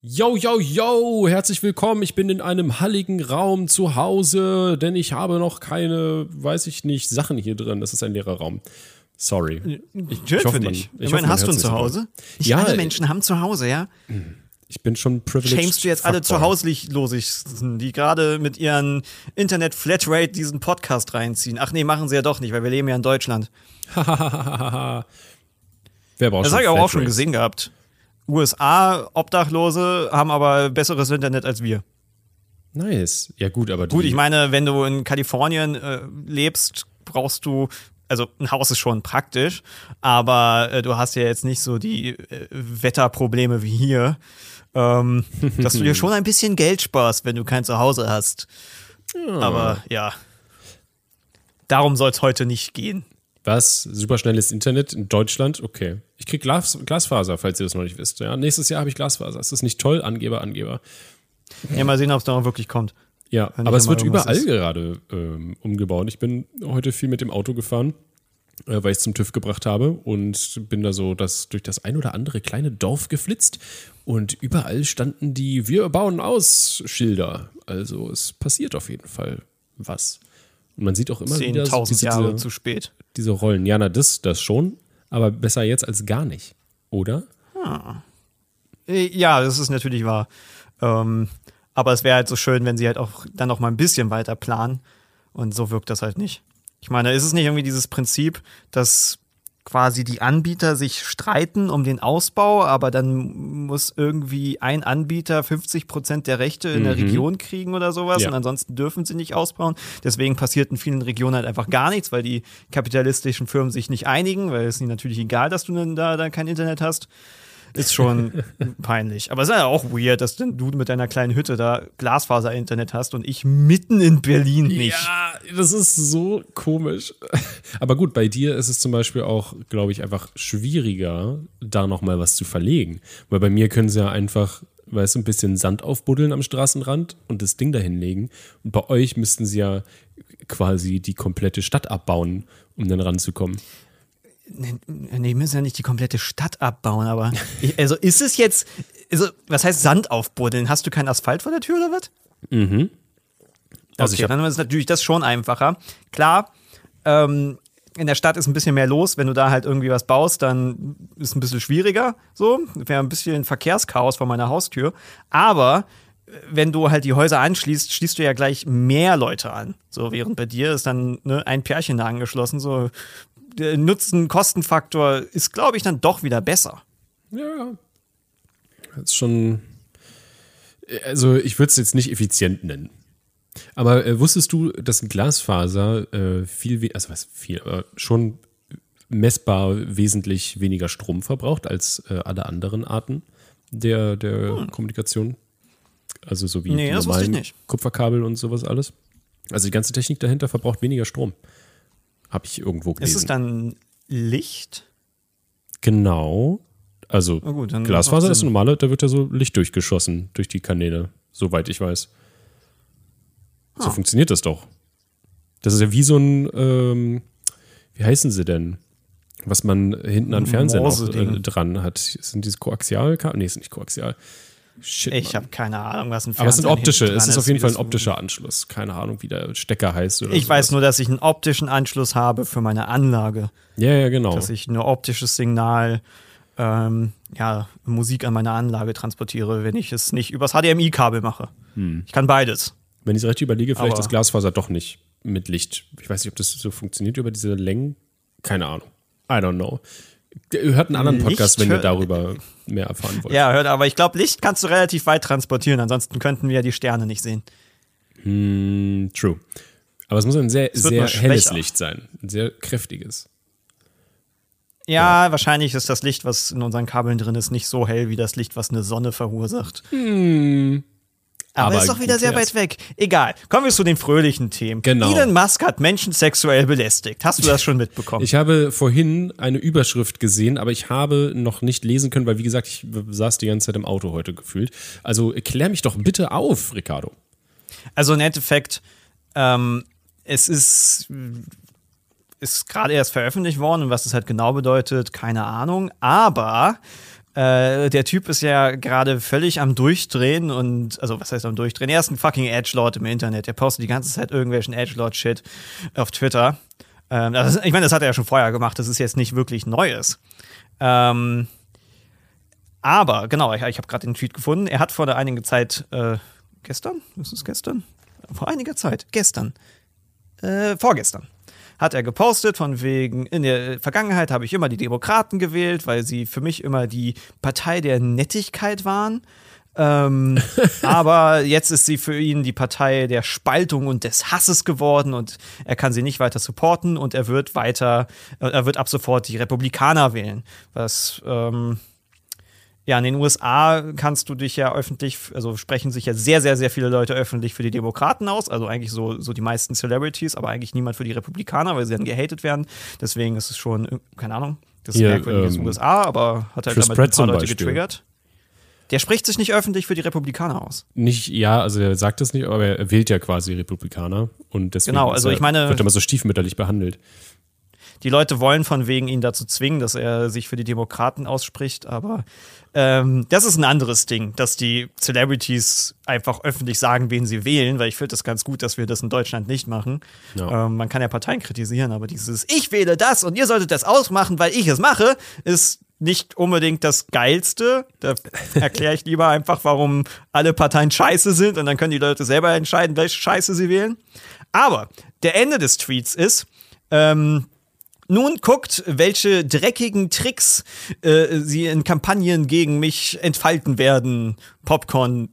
Yo, yo, yo, herzlich willkommen. Ich bin in einem halligen Raum zu Hause, denn ich habe noch keine, weiß ich nicht, Sachen hier drin. Das ist ein leerer Raum. Sorry. Ich, ich hoffe, man, ich, ich meine, hast du ein Zuhause? Nicht ja, alle Menschen haben Zuhause, ja? Ich bin schon privileged. Shamest du jetzt alle Zuhausloslosigsten, die gerade mit ihren Internet-Flatrate diesen Podcast reinziehen? Ach nee, machen sie ja doch nicht, weil wir leben ja in Deutschland. Wer braucht Das habe ich auch schon gesehen gehabt. USA-Obdachlose haben aber besseres Internet als wir. Nice. Ja, gut, aber Gut, ich meine, wenn du in Kalifornien äh, lebst, brauchst du. Also ein Haus ist schon praktisch, aber äh, du hast ja jetzt nicht so die äh, Wetterprobleme wie hier, ähm, dass du dir schon ein bisschen Geld sparst, wenn du kein Zuhause hast. Ja. Aber ja, darum soll es heute nicht gehen. Was? Superschnelles Internet in Deutschland? Okay. Ich krieg Glas, Glasfaser, falls ihr das noch nicht wisst. Ja, nächstes Jahr habe ich Glasfaser. Ist das nicht toll? Angeber, Angeber. Ja, mal sehen, ob es da auch wirklich kommt. Ja, aber es wird überall ist. gerade ähm, umgebaut. Ich bin heute viel mit dem Auto gefahren, äh, weil ich es zum TÜV gebracht habe und bin da so das, durch das ein oder andere kleine Dorf geflitzt und überall standen die Wir bauen aus Schilder. Also es passiert auf jeden Fall was. Und man sieht auch immer wieder so diese, Jahre zu spät. Diese Rollen. Ja, na, das, das schon. Aber besser jetzt als gar nicht. Oder? Hm. Ja, das ist natürlich wahr. Ähm, aber es wäre halt so schön, wenn sie halt auch dann noch mal ein bisschen weiter planen. Und so wirkt das halt nicht. Ich meine, ist es nicht irgendwie dieses Prinzip, dass quasi die Anbieter sich streiten um den Ausbau, aber dann muss irgendwie ein Anbieter 50 Prozent der Rechte in der mhm. Region kriegen oder sowas ja. und ansonsten dürfen sie nicht ausbauen. Deswegen passiert in vielen Regionen halt einfach gar nichts, weil die kapitalistischen Firmen sich nicht einigen, weil es ihnen natürlich egal, dass du dann da, da kein Internet hast ist schon peinlich. Aber es ist ja auch weird, dass du mit deiner kleinen Hütte da Glasfaser-Internet hast und ich mitten in Berlin nicht. Ja, das ist so komisch. Aber gut, bei dir ist es zum Beispiel auch, glaube ich, einfach schwieriger, da nochmal was zu verlegen. Weil bei mir können sie ja einfach weißt du, ein bisschen Sand aufbuddeln am Straßenrand und das Ding dahin legen. Und bei euch müssten sie ja quasi die komplette Stadt abbauen, um dann ranzukommen. Nee, müssen ja nicht die komplette Stadt abbauen, aber ich, also ist es jetzt, also was heißt Sand aufbuddeln? Hast du keinen Asphalt vor der Tür oder was? Mhm. Also okay, dann ist natürlich das schon einfacher. Klar, ähm, in der Stadt ist ein bisschen mehr los. Wenn du da halt irgendwie was baust, dann ist es ein bisschen schwieriger. So, wäre ein bisschen Verkehrschaos vor meiner Haustür. Aber äh, wenn du halt die Häuser anschließt, schließt du ja gleich mehr Leute an. So, während bei dir ist dann ne, ein Pärchen da angeschlossen. So, Nutzen-Kostenfaktor ist, glaube ich, dann doch wieder besser. Ja. Das ist schon. Also, ich würde es jetzt nicht effizient nennen. Aber äh, wusstest du, dass Glasfaser äh, viel, also was viel, aber schon messbar wesentlich weniger Strom verbraucht als äh, alle anderen Arten der, der hm. Kommunikation? Also so wie nee, die normalen Kupferkabel und sowas alles. Also die ganze Technik dahinter verbraucht weniger Strom. Habe ich irgendwo gelesen. Ist es dann Licht? Genau. Also gut, Glasfaser ist normale, da wird ja so Licht durchgeschossen durch die Kanäle, soweit ich weiß. So ah. funktioniert das doch. Das ist ja wie so ein, ähm, wie heißen sie denn? Was man hinten an Fernsehen auch, äh, dran hat. Sind diese Koaxialkabel? Nee, ist nicht koaxial. Shit, ich habe keine Ahnung, was ein Fernseher Aber es sind optische, es ist, ist auf jeden Fall ein optischer Anschluss. Keine Ahnung, wie der Stecker heißt oder Ich sowas. weiß nur, dass ich einen optischen Anschluss habe für meine Anlage. Ja, ja, genau. Dass ich ein optisches Signal, ähm, ja, Musik an meine Anlage transportiere, wenn ich es nicht übers HDMI-Kabel mache. Hm. Ich kann beides. Wenn ich es recht überlege, vielleicht Aber das Glasfaser doch nicht mit Licht. Ich weiß nicht, ob das so funktioniert über diese Längen. Keine Ahnung. I don't know. Hört einen anderen Podcast, Licht wenn ihr darüber mehr erfahren wollt. Ja, hört, aber ich glaube, Licht kannst du relativ weit transportieren, ansonsten könnten wir ja die Sterne nicht sehen. Hm, true. Aber es muss ein sehr, sehr helles Licht sein. Ein sehr kräftiges. Ja, ja, wahrscheinlich ist das Licht, was in unseren Kabeln drin ist, nicht so hell wie das Licht, was eine Sonne verursacht. Hm. Aber, aber ist doch wieder sehr weit weg. Egal. Kommen wir zu den fröhlichen Themen. Genau. Elon Musk hat Menschen sexuell belästigt. Hast du das schon mitbekommen? Ich habe vorhin eine Überschrift gesehen, aber ich habe noch nicht lesen können, weil wie gesagt, ich saß die ganze Zeit im Auto heute gefühlt. Also klär mich doch bitte auf, Ricardo. Also im Endeffekt, ähm, es ist ist gerade erst veröffentlicht worden und was das halt genau bedeutet, keine Ahnung. Aber Äh, der Typ ist ja gerade völlig am Durchdrehen und, also was heißt am Durchdrehen? Er ist ein fucking Edgelord im Internet. Er postet die ganze Zeit irgendwelchen Edgelord-Shit auf Twitter. Ähm, ist, ich meine, das hat er ja schon vorher gemacht. Das ist jetzt nicht wirklich Neues. Ähm, aber, genau, ich, ich habe gerade den Tweet gefunden. Er hat vor einiger Zeit, äh, gestern? Ist es gestern? Vor einiger Zeit, gestern. Äh, vorgestern hat er gepostet, von wegen, in der Vergangenheit habe ich immer die Demokraten gewählt, weil sie für mich immer die Partei der Nettigkeit waren. Ähm, aber jetzt ist sie für ihn die Partei der Spaltung und des Hasses geworden und er kann sie nicht weiter supporten und er wird weiter, äh, er wird ab sofort die Republikaner wählen, was ähm, ja, in den USA kannst du dich ja öffentlich, also sprechen sich ja sehr, sehr, sehr viele Leute öffentlich für die Demokraten aus, also eigentlich so, so die meisten Celebrities, aber eigentlich niemand für die Republikaner, weil sie dann gehatet werden. Deswegen ist es schon, keine Ahnung, das ist merkwürdig ähm, in den USA, aber hat halt damit ein paar Leute Beispiel. getriggert. Der spricht sich nicht öffentlich für die Republikaner aus. Nicht, ja, also er sagt das nicht, aber er wählt ja quasi Republikaner und deswegen genau, also ich meine, wird er immer so stiefmütterlich behandelt die Leute wollen von wegen ihn dazu zwingen, dass er sich für die Demokraten ausspricht, aber ähm, das ist ein anderes Ding, dass die Celebrities einfach öffentlich sagen, wen sie wählen, weil ich finde das ganz gut, dass wir das in Deutschland nicht machen. Ja. Ähm, man kann ja Parteien kritisieren, aber dieses Ich wähle das und ihr solltet das ausmachen, weil ich es mache, ist nicht unbedingt das Geilste. Da erkläre ich lieber einfach, warum alle Parteien scheiße sind und dann können die Leute selber entscheiden, welche Scheiße sie wählen. Aber der Ende des Tweets ist, ähm, nun guckt, welche dreckigen Tricks äh, sie in Kampagnen gegen mich entfalten werden. Popcorn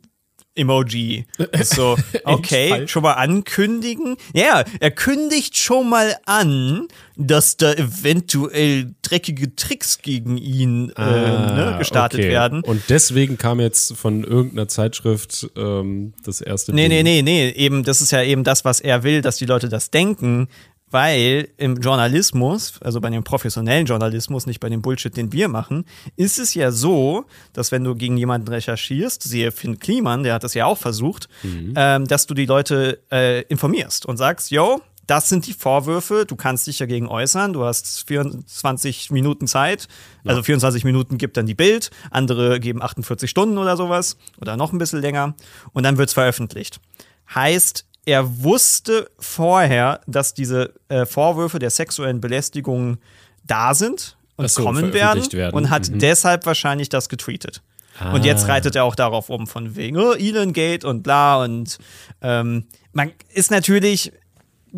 Emoji. So, okay, schon mal ankündigen. Ja, er kündigt schon mal an, dass da eventuell dreckige Tricks gegen ihn äh, ah, ne, gestartet okay. werden. Und deswegen kam jetzt von irgendeiner Zeitschrift ähm, das erste. Nee, Ding. nee, nee, nee, eben, das ist ja eben das, was er will, dass die Leute das denken weil im Journalismus, also bei dem professionellen Journalismus, nicht bei dem Bullshit, den wir machen, ist es ja so, dass wenn du gegen jemanden recherchierst, siehe Finn Kliman, der hat das ja auch versucht, mhm. ähm, dass du die Leute äh, informierst und sagst, yo, das sind die Vorwürfe, du kannst dich dagegen äußern, du hast 24 Minuten Zeit, also 24 Minuten gibt dann die Bild, andere geben 48 Stunden oder sowas oder noch ein bisschen länger und dann wird es veröffentlicht. Heißt, er wusste vorher, dass diese äh, Vorwürfe der sexuellen Belästigung da sind und so, kommen werden, werden, und hat mhm. deshalb wahrscheinlich das getweetet. Ah. Und jetzt ah. reitet er auch darauf um, von wegen oh, Elon Gate und bla. Und ähm, man ist natürlich,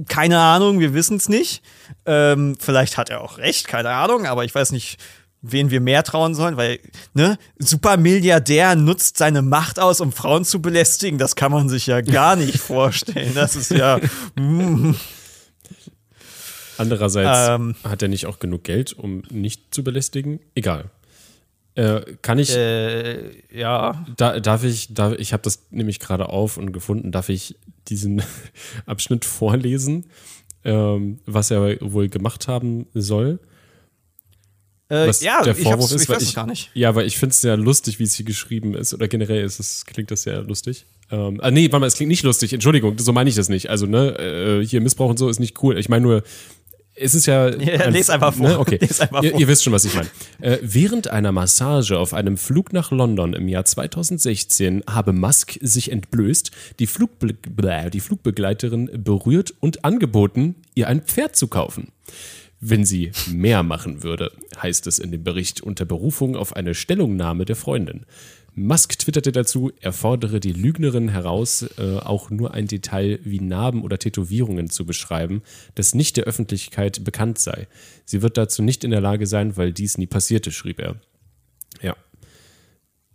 keine Ahnung, wir wissen es nicht. Ähm, vielleicht hat er auch recht, keine Ahnung, aber ich weiß nicht, wen wir mehr trauen sollen, weil, ne, Supermilliardär nutzt seine Macht aus, um Frauen zu belästigen. Das kann man sich ja gar nicht vorstellen. Das ist ja. Mm. Andererseits ähm, hat er nicht auch genug Geld, um nicht zu belästigen? Egal. Äh, kann ich. Äh, ja. Da, darf ich, darf, ich habe das nämlich gerade auf und gefunden, darf ich diesen Abschnitt vorlesen, ähm, was er wohl gemacht haben soll? Äh, was ja, der Vorwurf ich, ist, weiß es gar nicht. Ja, weil ich finde es sehr lustig, wie es hier geschrieben ist. Oder generell ist es, klingt das sehr lustig. Ähm, ah, nee, warte mal, es klingt nicht lustig. Entschuldigung, so meine ich das nicht. Also, ne, äh, hier Missbrauch und so ist nicht cool. Ich meine nur, es ist ja. ja ein, les einfach vor. Ne? Okay. Einfach ihr, vor. ihr, wisst schon, was ich meine. Äh, während einer Massage auf einem Flug nach London im Jahr 2016 habe Musk sich entblößt, die, Flugbe die Flugbegleiterin berührt und angeboten, ihr ein Pferd zu kaufen wenn sie mehr machen würde, heißt es in dem Bericht unter Berufung auf eine Stellungnahme der Freundin. Musk twitterte dazu, er fordere die Lügnerin heraus, äh, auch nur ein Detail wie Narben oder Tätowierungen zu beschreiben, das nicht der Öffentlichkeit bekannt sei. Sie wird dazu nicht in der Lage sein, weil dies nie passierte, schrieb er. Ja.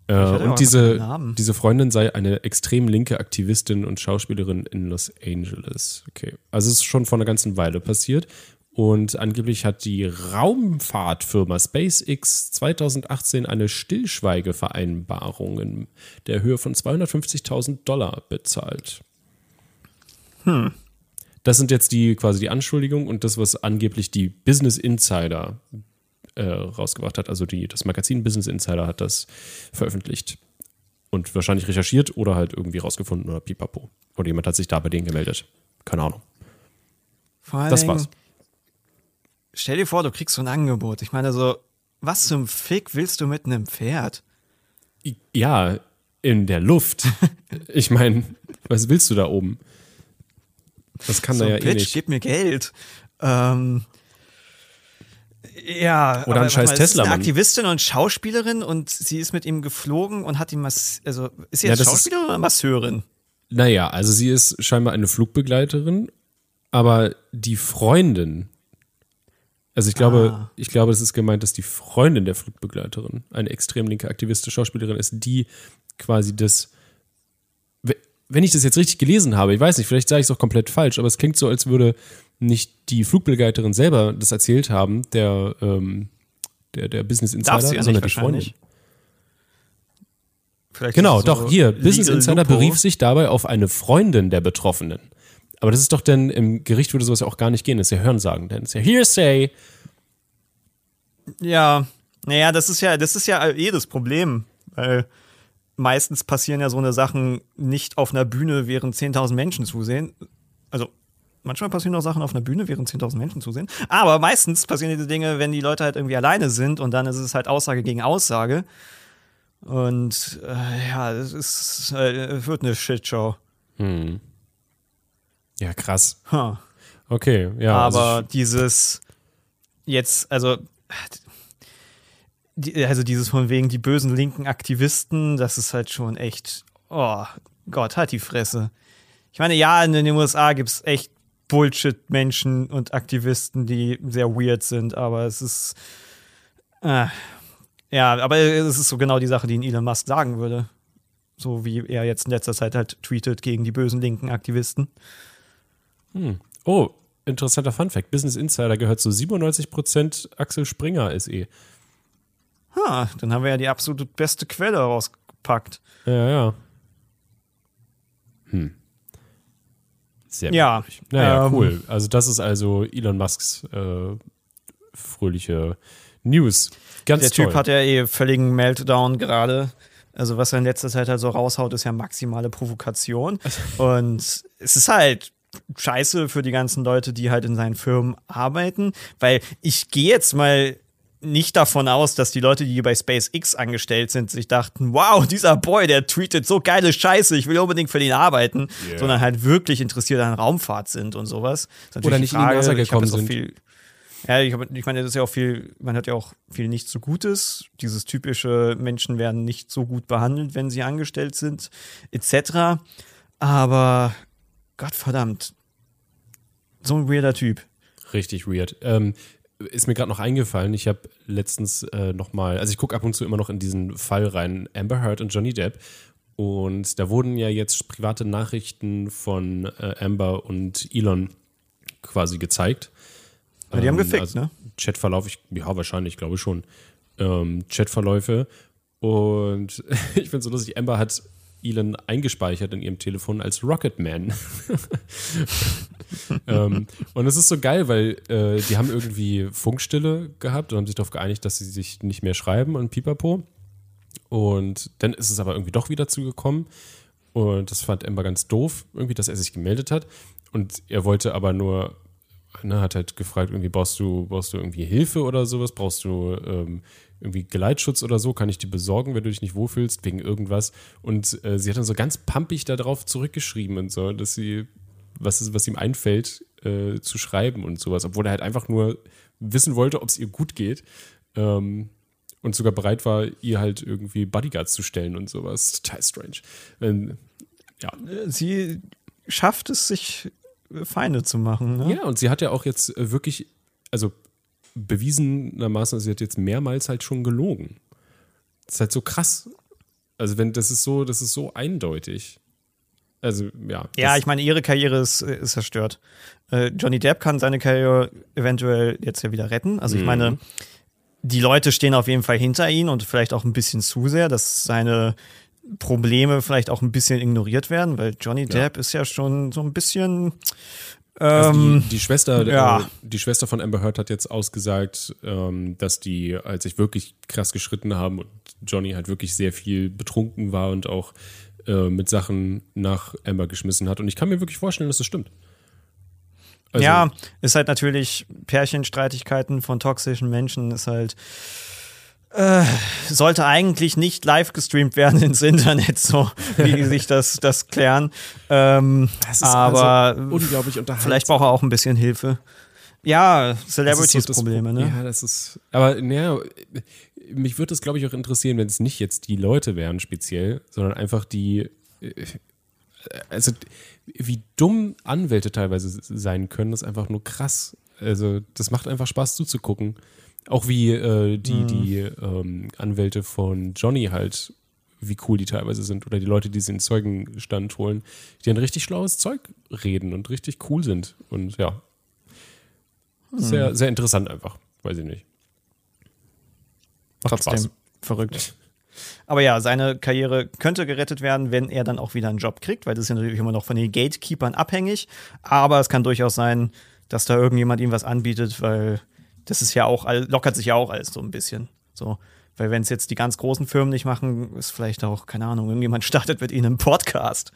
Äh, und diese, diese Freundin sei eine extrem linke Aktivistin und Schauspielerin in Los Angeles. Okay. Also es ist schon vor einer ganzen Weile passiert. Und angeblich hat die Raumfahrtfirma SpaceX 2018 eine Stillschweigevereinbarung in der Höhe von 250.000 Dollar bezahlt. Hm. Das sind jetzt die quasi die Anschuldigungen und das, was angeblich die Business Insider äh, rausgebracht hat. Also die, das Magazin Business Insider hat das veröffentlicht und wahrscheinlich recherchiert oder halt irgendwie rausgefunden oder pipapo. Oder jemand hat sich da bei denen gemeldet. Keine Ahnung. das war's stell dir vor, du kriegst so ein Angebot. Ich meine, so, Was zum Fick willst du mit einem Pferd? Ja, in der Luft. ich meine, was willst du da oben? Das kann so, da ja Bitch, eh nicht. gib mir Geld. Ähm, ja, Oder ein scheiß mal, Tesla, ist eine. Aktivistin und Schauspielerin und sie ist mit ihm geflogen und hat ihm was, also ist sie Ja, jetzt ist- Schauspielerin oder Masseurin? Naja, also sie ist scheinbar eine Flugbegleiterin, aber die Freundin, also ich glaube, Ah. ich glaube, es ist gemeint, dass die Freundin der Flugbegleiterin, eine extrem linke Aktivistin, Schauspielerin ist, die quasi das, we- wenn ich das jetzt richtig gelesen habe, ich weiß nicht, vielleicht sage ich es auch komplett falsch, aber es klingt so, als würde nicht die Flugbegleiterin selber das erzählt haben, der, ähm, der, der Business Insider, Darf sie ja sondern nicht die Freundin. Vielleicht Genau, so doch, hier, Business Insider Loophole. berief sich dabei auf eine Freundin der Betroffenen. Aber das ist doch dann, im Gericht würde sowas ja auch gar nicht gehen, das ist ja Hörensagen, denn es ist ja Hearsay. Ja, naja, das ist ja, das ist ja eh das Problem, weil meistens passieren ja so eine Sachen nicht auf einer Bühne, während 10.000 Menschen zusehen. Also manchmal passieren auch Sachen auf einer Bühne, während 10.000 Menschen zusehen. Aber meistens passieren diese Dinge, wenn die Leute halt irgendwie alleine sind und dann ist es halt Aussage gegen Aussage. Und äh, ja, es ist, äh, wird eine Shitshow. Ja, krass. Huh. Okay, ja. Aber also dieses jetzt, also, die, also dieses von wegen die bösen linken Aktivisten, das ist halt schon echt, oh Gott, halt die Fresse. Ich meine, ja, in den USA gibt es echt Bullshit-Menschen und Aktivisten, die sehr weird sind, aber es ist, äh, ja, aber es ist so genau die Sache, die ihn Elon Musk sagen würde. So wie er jetzt in letzter Zeit halt tweetet gegen die bösen linken Aktivisten. Oh, interessanter Funfact. Business Insider gehört zu 97% Axel Springer SE. Ha, dann haben wir ja die absolut beste Quelle rausgepackt. Ja, ja. Hm. Sehr Ja. Naja, ähm, cool. Also das ist also Elon Musks äh, fröhliche News. Ganz Der toll. Typ hat ja eh völligen Meltdown gerade. Also was er in letzter Zeit halt so raushaut, ist ja maximale Provokation. Und es ist halt scheiße für die ganzen Leute, die halt in seinen Firmen arbeiten, weil ich gehe jetzt mal nicht davon aus, dass die Leute, die bei SpaceX angestellt sind, sich dachten, wow, dieser Boy, der tweetet so geile Scheiße, ich will unbedingt für den arbeiten, Yeah. sondern halt wirklich interessiert an Raumfahrt sind und sowas. Oder nicht in die NASA gekommen sind. Viel, ja, ich, hab, ich meine, das ist ja auch viel, man hat ja auch viel nicht so Gutes. Dieses typische Menschen werden nicht so gut behandelt, wenn sie angestellt sind, etc. Aber Gottverdammt, so ein weirder Typ. Richtig weird. Ähm, ist mir gerade noch eingefallen, ich habe letztens äh, noch mal, also ich gucke ab und zu immer noch in diesen Fall rein, Amber Heard und Johnny Depp. Und da wurden ja jetzt private Nachrichten von äh, Amber und Elon quasi gezeigt. Ja, die haben Ähm, gefickt, also ne? Chatverlauf, ich, ja, wahrscheinlich, glaube ich schon. Ähm, Chatverläufe. Und ich finde es so lustig, Amber hat Elon eingespeichert in ihrem Telefon als Rocketman. ähm, und es ist so geil, weil äh, die haben irgendwie Funkstille gehabt und haben sich darauf geeinigt, dass sie sich nicht mehr schreiben und pipapo. Und dann ist es aber irgendwie doch wieder zugekommen. Und das fand Amber ganz doof, irgendwie, dass er sich gemeldet hat. Und er wollte aber nur, ne, hat halt gefragt, irgendwie brauchst du, brauchst du irgendwie Hilfe oder sowas? Brauchst du ähm, irgendwie Geleitschutz oder so? Kann ich dir besorgen, wenn du dich nicht wohlfühlst, wegen irgendwas? Und äh, sie hat dann so ganz pampig darauf zurückgeschrieben und so, dass sie, was, ist, was ihm einfällt, äh, zu schreiben und sowas, obwohl er halt einfach nur wissen wollte, ob es ihr gut geht. Ähm, und sogar bereit war, ihr halt irgendwie Bodyguards zu stellen und sowas. Total strange. Ähm, ja. Sie schafft es, sich Feinde zu machen. Ne? ja, und sie hat ja auch jetzt äh, wirklich, also bewiesenermaßen, sie hat jetzt mehrmals halt schon gelogen. Das ist halt so krass. Also wenn, das ist so, das ist so eindeutig. Also, ja. Ja, ich meine, ihre Karriere ist, ist zerstört. Äh, Johnny Depp kann seine Karriere eventuell jetzt ja wieder retten. Also Mhm. ich meine, die Leute stehen auf jeden Fall hinter ihm und vielleicht auch ein bisschen zu sehr, dass seine Probleme vielleicht auch ein bisschen ignoriert werden, weil Johnny Depp ist ja schon so ein bisschen Also ähm, die, die Schwester, ja. äh, die Schwester von Amber Heard hat jetzt ausgesagt, ähm, dass die, als sich wirklich krass geschritten haben und Johnny halt wirklich sehr viel betrunken war und auch äh, mit Sachen nach Amber geschmissen hat. Und ich kann mir wirklich vorstellen, dass das stimmt. Also, ja, ist halt natürlich Pärchenstreitigkeiten von toxischen Menschen ist halt Äh, sollte eigentlich nicht live gestreamt werden ins Internet, so wie die sich das, das klären. Ähm, aber also unglaublich unterhaltsam. Vielleicht braucht er auch ein bisschen Hilfe. Ja, Celebrities-Probleme, so ne? Ja, das ist. Aber naja, mich würde es, glaube ich, auch interessieren, wenn es nicht jetzt die Leute wären, speziell, sondern einfach die. äh, Also, wie dumm Anwälte teilweise sein können, ist einfach nur krass. Also, das macht einfach Spaß zuzugucken. Auch wie äh, die, Mhm. die ähm, Anwälte von Johnny halt, wie cool die teilweise sind. Oder die Leute, die sie in den Zeugenstand holen, die ein richtig schlaues Zeug reden und richtig cool sind. Und ja. Mhm. Sehr, sehr interessant einfach. Weiß ich nicht. Macht Trotzdem Spaß. verrückt. Aber ja, seine Karriere könnte gerettet werden, wenn er dann auch wieder einen Job kriegt, weil das ist ja natürlich immer noch von den Gatekeepern abhängig. Aber es kann durchaus sein, dass da irgendjemand ihm was anbietet, weil das ist ja auch, lockert sich ja auch alles so ein bisschen. So. Weil wenn es jetzt die ganz großen Firmen nicht machen, ist vielleicht auch, keine Ahnung, irgendjemand startet mit ihnen einen Podcast.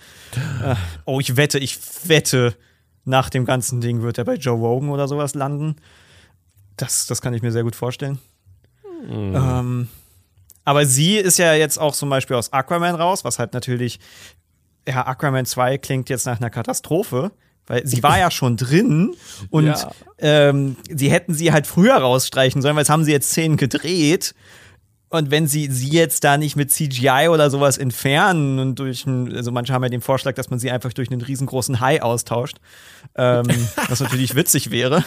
Äh, oh, ich wette, ich wette, nach dem ganzen Ding wird er bei Joe Rogan oder sowas landen. Das, das kann ich mir sehr gut vorstellen. Ähm, aber sie ist ja jetzt auch zum Beispiel aus Aquaman raus, was halt natürlich, ja, Aquaman 2 klingt jetzt nach einer Katastrophe, weil sie war ja schon drin und Ja. ähm, sie hätten sie halt früher rausstreichen sollen, weil es haben sie jetzt Szenen gedreht. Und wenn sie sie jetzt da nicht mit CGI oder sowas entfernen und durch ein, also manche haben ja den Vorschlag, dass man sie einfach durch einen riesengroßen Hai austauscht, ähm, was natürlich witzig wäre.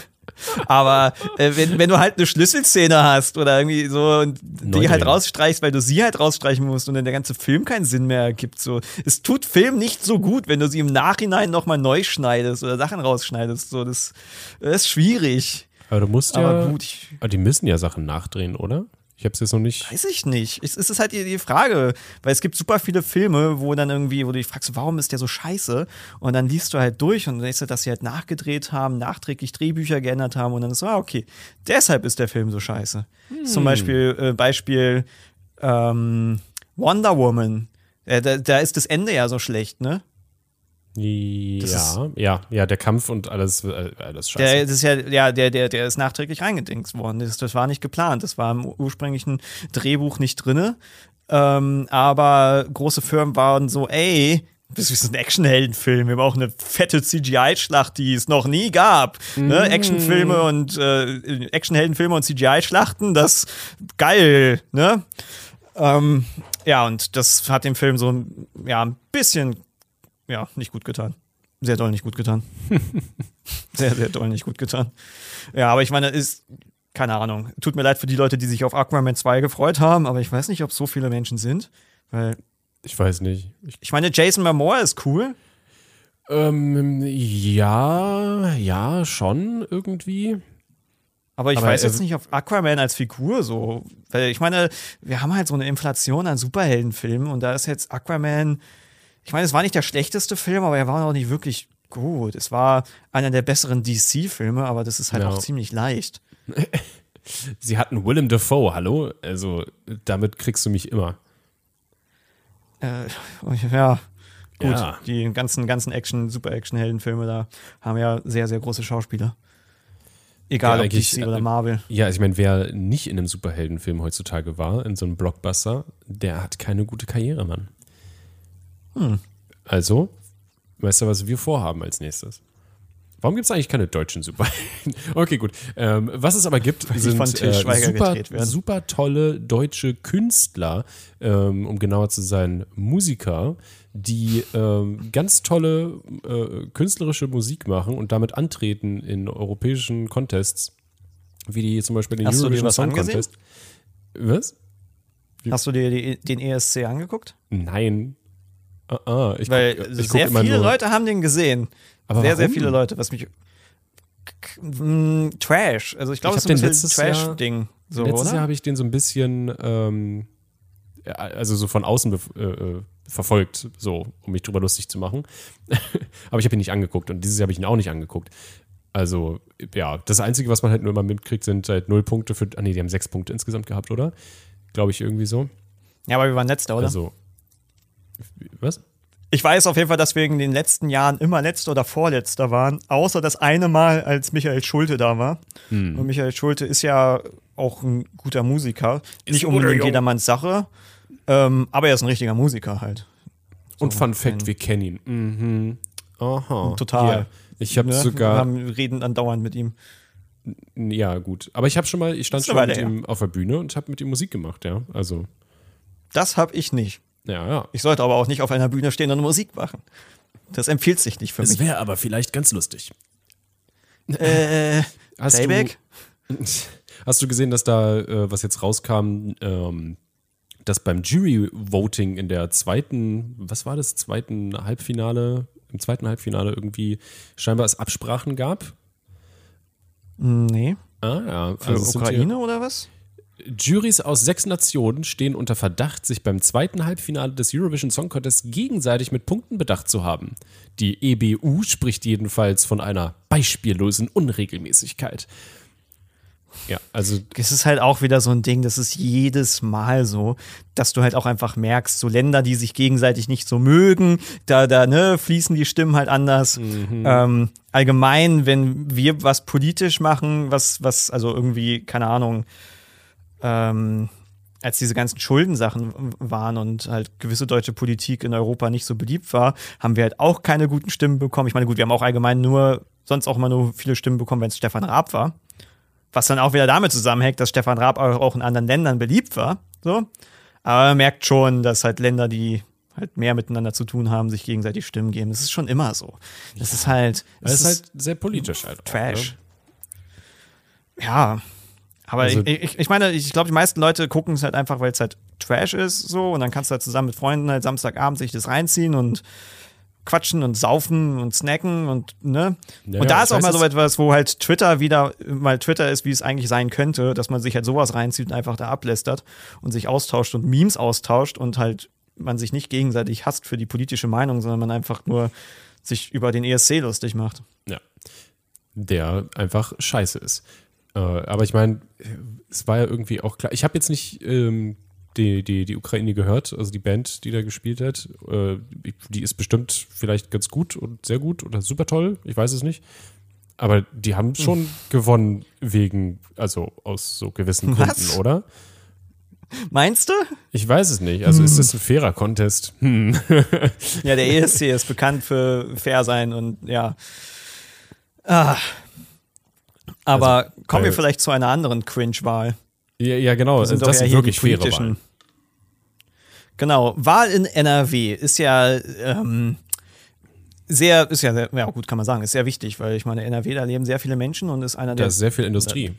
Aber äh, wenn, wenn du halt eine Schlüsselszene hast oder irgendwie so und die Neu halt rausstreichst, weil du sie halt rausstreichen musst und dann der ganze Film keinen Sinn mehr ergibt, so. Es tut Film nicht so gut, wenn du sie im Nachhinein nochmal neu schneidest oder Sachen rausschneidest, so. Das, das ist schwierig. Aber du musst Aber ja. gut, ich, Aber die müssen ja Sachen nachdrehen, oder? Ich habe es jetzt noch nicht. Weiß ich nicht. Es ist halt die, Frage, weil es gibt super viele Filme, wo dann irgendwie, wo du dich fragst, warum ist der so scheiße? Und dann liest du halt durch und denkst du, dass sie halt nachgedreht haben, nachträglich Drehbücher geändert haben und dann ist so, ah, okay, deshalb ist der Film so scheiße. Zum Beispiel, äh, Beispiel ähm, Wonder Woman. Äh, da, da ist das Ende ja so schlecht, ne? Ja, ja, ja, der Kampf und alles, äh, alles scheiße. Der, das ist ja, ja, der, der, der ist nachträglich reingedingst worden. Das, das war nicht geplant. Das war im ursprünglichen Drehbuch nicht drinne. Ähm, aber große Firmen waren so, ey, das ist ein Actionheldenfilm. Wir brauchen eine fette CGI-Schlacht, die es noch nie gab. Ne? Actionfilme und äh, Actionheldenfilme und CGI-Schlachten, das geil, ne? Ähm, ja, und das hat dem Film so ja, ein bisschen ja, nicht gut getan. Sehr doll nicht gut getan. sehr, sehr doll nicht gut getan. Ja, aber ich meine, ist, keine Ahnung. Tut mir leid für die Leute, die sich auf Aquaman 2 gefreut haben, aber ich weiß nicht, ob so viele Menschen sind. Weil, ich weiß nicht. Ich, ich meine, Jason Momoa ist cool. ähm, ja, ja, schon irgendwie. Aber ich Aber, weiß jetzt nicht auf Aquaman als Figur so. Weil ich meine, wir haben halt so eine Inflation an Superheldenfilmen und da ist jetzt Aquaman. Ich meine, es war nicht der schlechteste Film, aber er war auch nicht wirklich gut. Es war einer der besseren DC-Filme, aber das ist halt Ja. auch ziemlich leicht. Sie hatten Willem Dafoe, hallo? Also, damit kriegst du mich immer. Äh, ja, gut. Ja. Die ganzen, ganzen Action, Super-Action-Heldenfilme da haben ja sehr, sehr große Schauspieler. Egal Ja, ob DC oder äh, Marvel. Ja, ich meine, wer nicht in einem Superheldenfilm heutzutage war, in so einem Blockbuster, der hat keine gute Karriere, Mann. Hm. Also, weißt du, was wir vorhaben als nächstes? Warum gibt es eigentlich keine deutschen Superhelden? okay, gut. Ähm, was es aber gibt, die sind äh, super, super tolle deutsche Künstler, ähm, um genauer zu sein, Musiker, die ähm, ganz tolle äh, künstlerische Musik machen und damit antreten in europäischen Contests, wie die zum Beispiel den Hast du dir Eurovision was Song? Contest. Was? Hast du dir die, den ESC angeguckt? Nein. Ah, ah, ich Weil guck, ich sehr viele nur. Leute haben den gesehen. Aber sehr, sehr warum? viele Leute, was mich. K- m, Trash. Also ich glaube, es ist ein bisschen Trash-Ding. So, Letztes oder? Jahr habe ich den so ein bisschen, ähm, also so von außen äh, äh, verfolgt, so, um mich drüber lustig zu machen. Aber ich habe ihn nicht angeguckt und dieses Jahr habe ich ihn auch nicht angeguckt. Also, ja, das Einzige, was man halt nur immer mitkriegt, sind halt null Punkte für, ah nee, die haben sechs Punkte insgesamt gehabt, oder? Glaube ich irgendwie so. ja, aber wir waren letzter, oder? Also, was? Ich weiß auf jeden Fall, dass wir in den letzten Jahren immer letzter oder vorletzter waren, außer das eine Mal, als Michael Schulte da war. Hm. Und Michael Schulte ist ja auch ein guter Musiker. Nicht unbedingt jedermanns Sache, ähm, aber er ist ein richtiger Musiker halt. Und So, Fun Fact, ein- wir kennen ihn. Mhm. Aha. Total. Ja. Ich habe Ne? Wir sogar, haben, reden andauernd mit ihm. ja gut, aber ich habe schon mal, ich stand Ist schon mal mit ihm auf der Bühne und habe mit ihm Musik gemacht, ja. Also, Das habe ich nicht. Ja, ja. Ich sollte aber auch nicht auf einer Bühne stehen und Musik machen. Das empfiehlt sich nicht für mich. wäre aber vielleicht ganz lustig. Äh, Hast Playback? du, hast du gesehen, dass da, äh, was jetzt rauskam, ähm, dass beim Jury-Voting in der zweiten, was war das, zweiten Halbfinale, im zweiten Halbfinale irgendwie scheinbar es Absprachen gab? Nee. Ah, ja. Für es sind hier- Ukraine oder was? Juries aus sechs Nationen stehen unter Verdacht, sich beim zweiten Halbfinale des Eurovision Song Contest gegenseitig mit Punkten bedacht zu haben. Die EBU spricht jedenfalls von einer beispiellosen Unregelmäßigkeit. Ja, also Es ist halt auch wieder so ein Ding, das ist jedes Mal so, dass du halt auch einfach merkst, so Länder, die sich gegenseitig nicht so mögen, da, da, ne, fließen die Stimmen halt anders. Ähm, allgemein, wenn wir was politisch machen, was, was, also irgendwie, keine Ahnung, ähm, als diese ganzen Schuldensachen waren und halt gewisse deutsche Politik in Europa nicht so beliebt war, haben wir halt auch keine guten Stimmen bekommen. Ich meine, gut, wir haben auch allgemein nur, sonst auch immer nur viele Stimmen bekommen, wenn es Stefan Raab war. Was dann auch wieder damit zusammenhängt, dass Stefan Raab auch auch in anderen Ländern beliebt war. So. Aber man merkt schon, dass halt Länder, die halt mehr miteinander zu tun haben, sich gegenseitig Stimmen geben. Das ist schon immer so. Das ist halt. es ist halt sehr politisch halt. auch, Trash. Ne? Ja. Aber Also- ich, ich, ich meine, ich glaube, die meisten Leute gucken es halt einfach, weil es halt Trash ist, so. Und dann kannst du halt zusammen mit Freunden halt Samstagabend sich das reinziehen und quatschen und saufen und snacken und ne. Ja, und da ja, ist auch mal so etwas, wo halt Twitter wieder mal Twitter ist, wie es eigentlich sein könnte, dass man sich halt sowas reinzieht und einfach da ablästert und sich austauscht und Memes austauscht und halt man sich nicht gegenseitig hasst für die politische Meinung, sondern man einfach nur sich über den ESC lustig macht. Ja. Der einfach scheiße ist. Äh, aber ich meine, es war ja irgendwie auch klar. Ich habe jetzt nicht ähm, die, die, die Ukraine gehört, also die Band, die da gespielt hat. Äh, die ist bestimmt vielleicht ganz gut und sehr gut oder super toll. Ich weiß es nicht. Aber die haben schon gewonnen wegen, also aus so gewissen Was? Gründen, oder? Meinst du? Ich weiß es nicht. Also ist das ein fairer Contest? Hm. Ja, der ESC ist bekannt für fair sein und ja. Ah. Aber Also, kommen wir äh, vielleicht zu einer anderen Cringe-Wahl. Ja, ja genau. Wir Also sind doch das ja sind wirklich politischen- Wahlen. Genau, Wahl in NRW ist ja ähm, sehr, ist ja, sehr, ja gut, kann man sagen, ist sehr wichtig, weil ich meine, NRW, da leben sehr viele Menschen und ist einer Da der. ist sehr viel Industrie.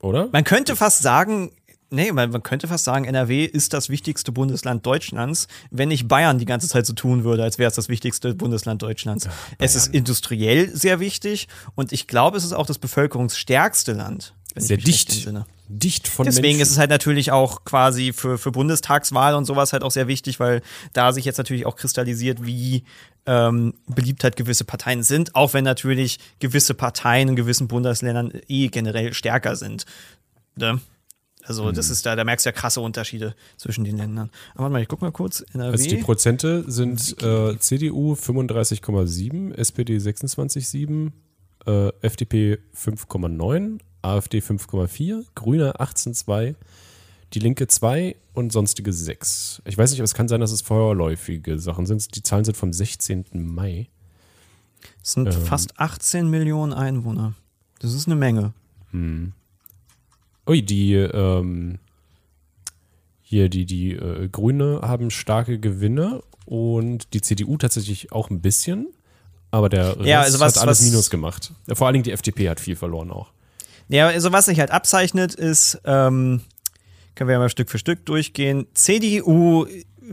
Oder? Man könnte fast sagen, nee, man, man könnte fast sagen, NRW ist das wichtigste Bundesland Deutschlands, wenn nicht Bayern die ganze Zeit so tun würde, als wäre es das wichtigste Bundesland Deutschlands. es ist industriell sehr wichtig und ich glaube, es ist auch das bevölkerungsstärkste Land. Sehr dicht. Dicht von Deswegen Menschen. ist es halt natürlich auch quasi für, für Bundestagswahl und sowas halt auch sehr wichtig, weil da sich jetzt natürlich auch kristallisiert, wie ähm, beliebt halt gewisse Parteien sind, auch wenn natürlich gewisse Parteien in gewissen Bundesländern eh generell stärker sind. Ne? Also das ist da, da merkst du ja krasse Unterschiede zwischen den Ländern. Aber warte mal, ich guck mal kurz. NRW. Also die Prozente sind äh, CDU 35,7, SPD 26,7, äh, FDP 5,9, AfD 5,4, Grüne 18,2, die Linke 2 und sonstige 6. Ich weiß nicht, aber es kann sein, dass es vorläufige Sachen sind. Die Zahlen sind vom 16. Mai. Es sind ähm, fast 18 Millionen Einwohner. Das ist eine Menge. Ui, die ähm, hier die, die äh, Grüne haben starke Gewinne und die CDU tatsächlich auch ein bisschen. Aber der Rest Ja, also was- hat alles was- Minus gemacht. Vor allen Dingen die FDP hat viel verloren auch. Ja, also was sich halt abzeichnet, ist, ähm, können wir ja mal Stück für Stück durchgehen. CDU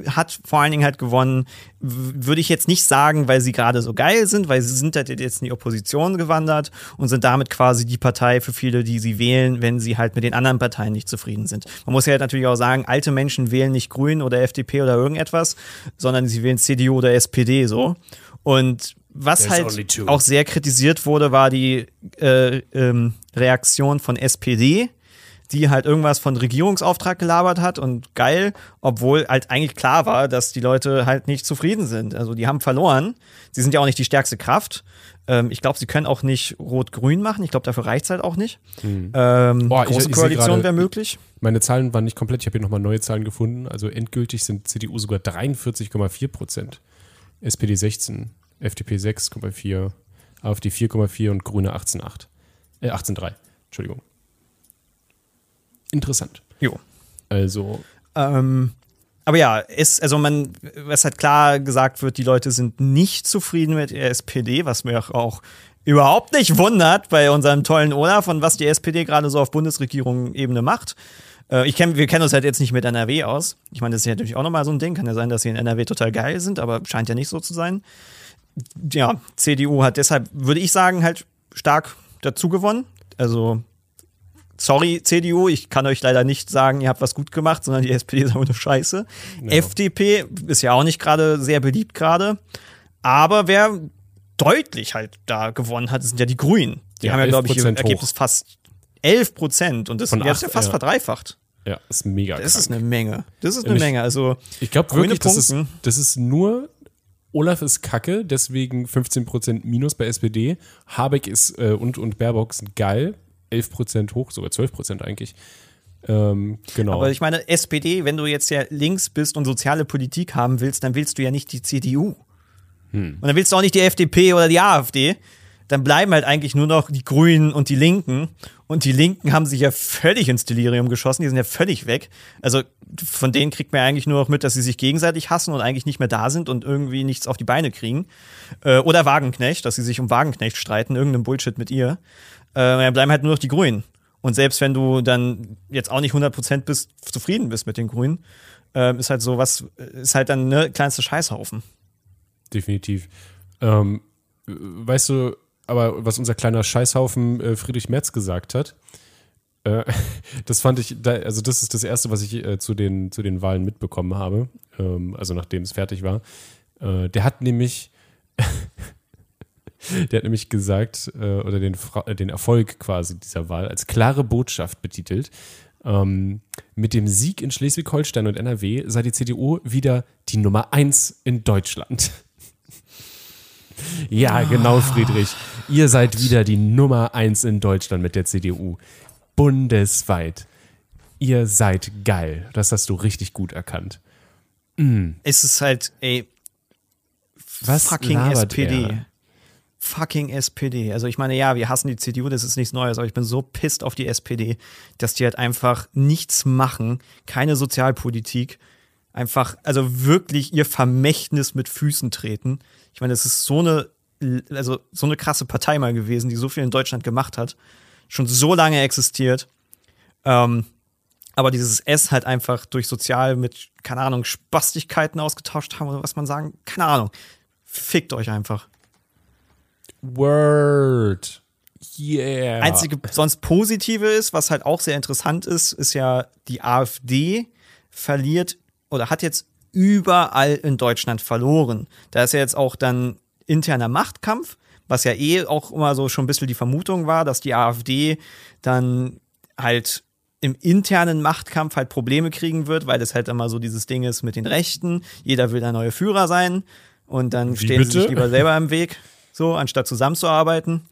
hat vor allen Dingen halt gewonnen, würde ich jetzt nicht sagen, weil sie gerade so geil sind, weil sie sind halt jetzt in die Opposition gewandert und sind damit quasi die Partei für viele, die sie wählen, wenn sie halt mit den anderen Parteien nicht zufrieden sind. Man muss ja halt natürlich auch sagen, alte Menschen wählen nicht Grün oder FDP oder irgendetwas, sondern sie wählen CDU oder SPD so. Und was There's halt auch sehr kritisiert wurde, war die äh, ähm, Reaktion von SPD, die halt irgendwas von Regierungsauftrag gelabert hat und geil, obwohl halt eigentlich klar war, dass die Leute halt nicht zufrieden sind. Also die haben verloren. Sie sind ja auch nicht die stärkste Kraft. Ähm, ich glaube, sie können auch nicht Rot-Grün machen. Ich glaube, dafür reicht es halt auch nicht. Hm. Ähm, Boah, ich- große ich seh Koalition wäre möglich. Meine Zahlen waren nicht komplett. Ich habe hier nochmal neue Zahlen gefunden. Also endgültig sind CDU sogar 43,4 Prozent. SPD 16, FDP 6,4, AfD 4,4 und Grüne 18,8. Äh, 18,3. Entschuldigung. Interessant. Jo. Also, Ähm, aber ja, es, also man, was halt klar gesagt wird, die Leute sind nicht zufrieden mit der SPD, was mir auch überhaupt nicht wundert bei unserem tollen Olaf und was die SPD gerade so auf Bundesregierung-Ebene macht. Äh, ich kenn, wir kennen uns halt jetzt nicht mit NRW aus. Ich meine, das ist ja natürlich auch nochmal so ein Ding. Kann ja sein, dass sie in NRW total geil sind, aber scheint ja nicht so zu sein. Ja, CDU hat deshalb, würde ich sagen, halt stark dazu gewonnen. Also sorry, CDU, ich kann euch leider nicht sagen, ihr habt was gut gemacht, sondern die SPD ist einfach nur scheiße. FDP ist ja auch nicht gerade sehr beliebt gerade. Aber wer deutlich halt da gewonnen hat, sind ja die Grünen. Die Ja, haben ja, glaube ich, ihr 11% Ergebnis fast 11 Prozent. Und das ist ja fast ja. verdreifacht. ja, ist mega Das krank. ist eine Menge. Das ist eine Nämlich- Menge. Also, Ich glaube wirklich, das ist, das ist nur Olaf ist kacke, deswegen 15% Minus bei SPD. Habeck ist äh, und, und Baerbock sind geil. 11% hoch, sogar 12% eigentlich. Ähm, genau. aber ich meine, SPD, wenn du jetzt ja links bist und soziale Politik haben willst, dann willst du ja nicht die CDU. Und dann willst du auch nicht die FDP oder die AfD. Dann bleiben halt eigentlich nur noch die Grünen und die Linken. Und die Linken haben sich ja völlig ins Delirium geschossen. Die sind ja völlig weg. Also von denen kriegt man eigentlich nur noch mit, dass sie sich gegenseitig hassen und eigentlich nicht mehr da sind und irgendwie nichts auf die Beine kriegen. Äh, oder Wagenknecht, dass sie sich um Wagenknecht streiten, irgendeinem Bullshit mit ihr. Äh, dann bleiben halt nur noch die Grünen. Und selbst wenn du dann jetzt auch nicht 100% bist, zufrieden bist mit den Grünen, äh, ist halt so was, ist halt dann ne kleinste Scheißhaufen. Definitiv. Ähm, äh, weißt du, aber was unser kleiner Scheißhaufen äh, Friedrich Merz gesagt hat, äh, das fand ich, da, also das ist das Erste, was ich äh, zu, den, zu den Wahlen mitbekommen habe, ähm, also nachdem es fertig war. Äh, der hat nämlich, der hat nämlich gesagt, äh, oder den, den Erfolg quasi dieser Wahl als klare Botschaft betitelt. Ähm, mit dem Sieg in Schleswig-Holstein und NRW sei die CDU wieder die Nummer eins in Deutschland. Ja, genau, Friedrich. Ihr seid wieder die Nummer eins in Deutschland mit der CDU. Bundesweit. Ihr seid geil. Das hast du richtig gut erkannt. Es ist halt, ey, Was fucking SPD. er? Fucking SPD. Also ich meine, ja, wir hassen die CDU, das ist nichts Neues, aber ich bin so pisst auf die SPD, dass die halt einfach nichts machen, keine Sozialpolitik, einfach, also wirklich ihr Vermächtnis mit Füßen treten. Ich meine, das ist so eine, also so eine krasse Partei mal gewesen, die so viel in Deutschland gemacht hat, schon so lange existiert. Ähm, aber dieses S halt einfach durch sozial mit, keine Ahnung, Spastigkeiten ausgetauscht haben oder was man sagen, keine Ahnung. Fickt euch einfach. Word. Yeah. Einzige sonst Positive ist, was halt auch sehr interessant ist, ist ja, die AfD verliert oder hat jetzt überall in Deutschland verloren. Da ist ja jetzt auch dann interner Machtkampf, was ja eh auch immer so schon ein bisschen die Vermutung war, dass die AfD dann halt im internen Machtkampf halt Probleme kriegen wird, weil das halt immer so dieses Ding ist mit den Rechten. Jeder will der neue Führer sein und dann Wie stehen sie bitte? sich lieber selber im Weg, so anstatt zusammenzuarbeiten.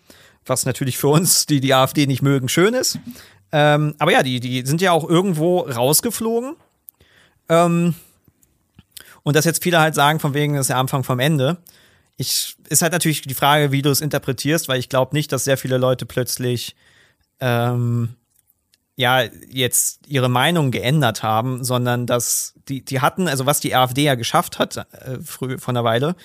Was natürlich für uns, die die AfD nicht mögen, schön ist. Ähm, aber ja, die, die sind ja auch irgendwo rausgeflogen. Ähm, und dass jetzt viele halt sagen, von wegen, das ist der Anfang vom Ende. Ich, ist halt natürlich die Frage, wie du es interpretierst, weil ich glaube nicht, dass sehr viele Leute plötzlich ähm, ja jetzt ihre Meinung geändert haben, sondern dass die, die hatten, also was die AfD ja geschafft hat, äh, früh von einer Weile,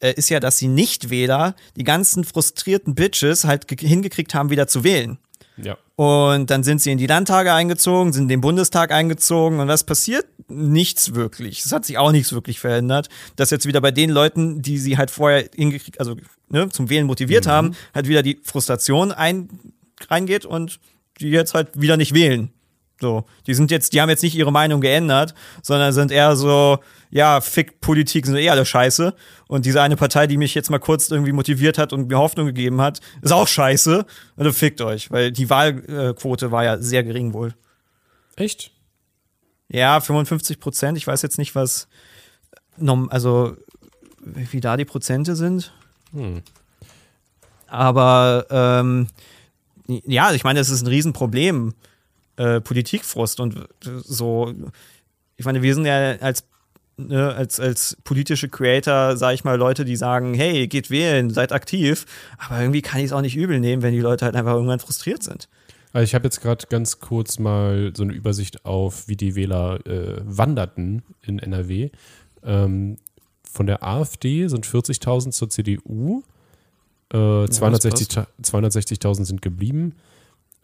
äh, ist ja, dass sie Nichtwähler, die ganzen frustrierten Bitches halt ge- hingekriegt haben, wieder zu wählen. ja. Und dann sind sie in die Landtage eingezogen, sind in den Bundestag eingezogen und was passiert? Nichts wirklich. Es hat sich auch nichts wirklich verändert. Dass jetzt wieder bei den Leuten, die sie halt vorher hingekriegt, also ne, zum Wählen motiviert haben, halt wieder die Frustration ein, reingeht und die jetzt halt wieder nicht wählen. So, die sind jetzt, die haben jetzt nicht ihre Meinung geändert, sondern sind eher so, ja, Fick Politik sind eh alle scheiße. Und diese eine Partei, die mich jetzt mal kurz irgendwie motiviert hat und mir Hoffnung gegeben hat, ist auch scheiße. Also fickt euch, weil die Wahlquote war ja sehr gering wohl. Echt? Ja, 55 Prozent. Ich weiß jetzt nicht, was, also wie da die Prozente sind. Hm. Aber ähm, ja, ich meine, es ist ein Riesenproblem, äh, Politikfrust und so. Ich meine, wir sind ja als Ne, als, als politische Creator, sage ich mal, Leute, die sagen, hey, geht wählen, seid aktiv. Aber irgendwie kann ich es auch nicht übel nehmen, wenn die Leute halt einfach irgendwann frustriert sind. Also ich habe jetzt gerade ganz kurz mal so eine Übersicht auf, wie die Wähler äh, wanderten in NRW. Ähm, von der AfD sind 40.000 zur CDU. Äh, 260.000 260 sind geblieben.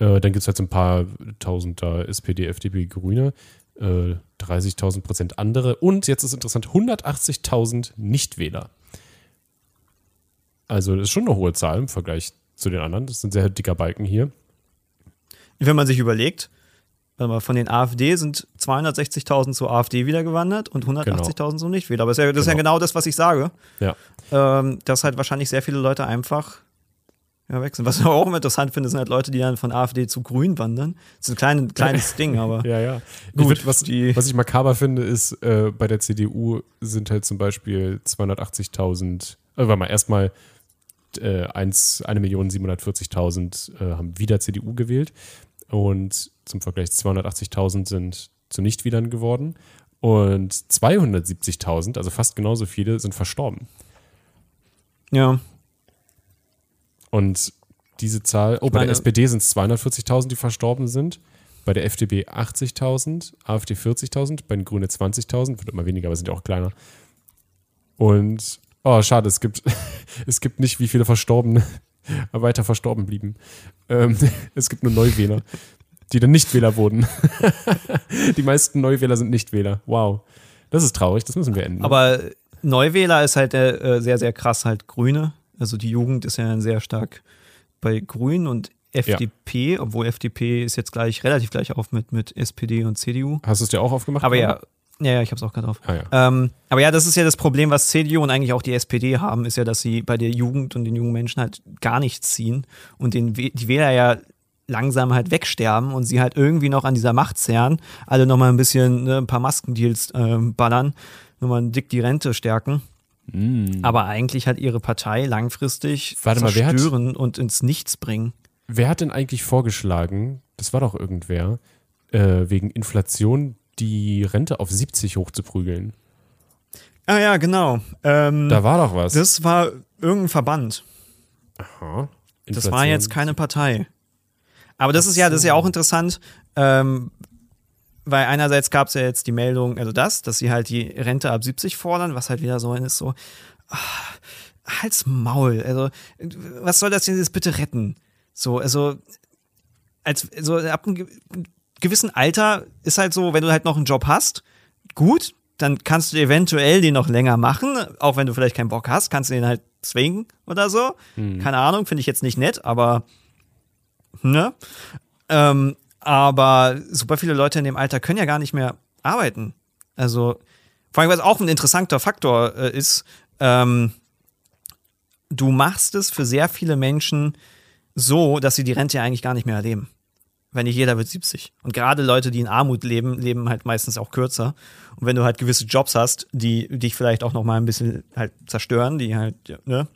Äh, dann gibt es halt so ein paar Tausend da SPD, FDP, Grüne. 30.000 äh, Prozent andere. Und jetzt ist interessant, 180.000 Nichtwähler. Also das ist schon eine hohe Zahl im Vergleich zu den anderen. Das sind sehr dicker Balken hier. Wenn man sich überlegt, von den AfD sind 260.000 zur AfD wieder gewandert und 180.000 genau. so nicht wieder. Aber das ist, ja, das genau. ist ja genau das, was ich sage. Ja. Ähm, dass halt wahrscheinlich sehr viele Leute einfach ja, wechseln. Was ich auch immer interessant finde, sind halt Leute, die dann von AfD zu Grün wandern. Das ist ein klein, kleines Ding, aber. ja, ja. Gut, find, was, was ich makaber finde, ist, äh, bei der CDU sind halt zum Beispiel 280.000, also warte mal, erstmal äh, 1.740.000 äh, haben wieder CDU gewählt. Und zum Vergleich 280.000 sind zu Nichtwählern geworden und 270.000, also fast genauso viele, sind verstorben. Ja. Und diese Zahl, oh, bei der SPD sind es 240.000, die verstorben sind. Bei der FDP 80.000, AfD 40.000, bei den Grünen 20.000, wird immer weniger, aber sind ja auch kleiner. Und, oh, schade, es gibt, es gibt nicht, wie viele Verstorbene weiter verstorben blieben. Ähm, es gibt nur Neuwähler, die dann Nichtwähler wurden. die meisten Neuwähler sind Nichtwähler. Wow. Das ist traurig, das müssen wir ändern. Aber Neuwähler ist halt äh, sehr, sehr krass halt Grüne. Also die Jugend ist ja sehr stark bei Grünen und FDP, ja. obwohl FDP ist jetzt gleich relativ gleich auf mit, mit SPD und CDU. Hast du es dir auch aufgemacht? Aber ja, ja, ja, ich habe es auch gerade auf. Ah, ja. ähm, aber ja, das ist ja das Problem, was CDU und eigentlich auch die SPD haben, ist ja, dass sie bei der Jugend und den jungen Menschen halt gar nichts ziehen und den, die Wähler ja langsam halt wegsterben und sie halt irgendwie noch an dieser Macht zehren, alle nochmal ein bisschen ne, ein paar Maskendeals äh, ballern, nochmal dick die Rente stärken. Mm. Aber eigentlich hat ihre Partei langfristig Warte mal, zerstören hat, und ins Nichts bringen. Wer hat denn eigentlich vorgeschlagen, das war doch irgendwer, äh, wegen Inflation die Rente auf 70 hochzuprügeln. Ah ja, genau. Ähm, da war doch was. Das war irgendein Verband. Aha. Inflation. Das war jetzt keine Partei. Aber das ist ja, das ist ja auch interessant, ähm, weil einerseits gab es ja jetzt die Meldung, also das, dass sie halt die Rente ab 70 fordern, was halt wieder so ist, so, ach, halt's Maul. Also, was soll das denn jetzt bitte retten? So, also, als, so ab einem gewissen Alter ist halt so, wenn du halt noch einen Job hast, gut, dann kannst du eventuell den noch länger machen, auch wenn du vielleicht keinen Bock hast, kannst du den halt zwingen oder so. Hm. Keine Ahnung, finde ich jetzt nicht nett, aber ne? Ähm, aber super viele Leute in dem Alter können ja gar nicht mehr arbeiten. Also, vor allem, was auch ein interessanter Faktor äh, ist, ähm, du machst es für sehr viele Menschen so, dass sie die Rente ja eigentlich gar nicht mehr erleben weil nicht jeder wird 70. Und gerade Leute, die in Armut leben, leben halt meistens auch kürzer. Und wenn du halt gewisse Jobs hast, die dich vielleicht auch noch mal ein bisschen halt zerstören, die halt, ne,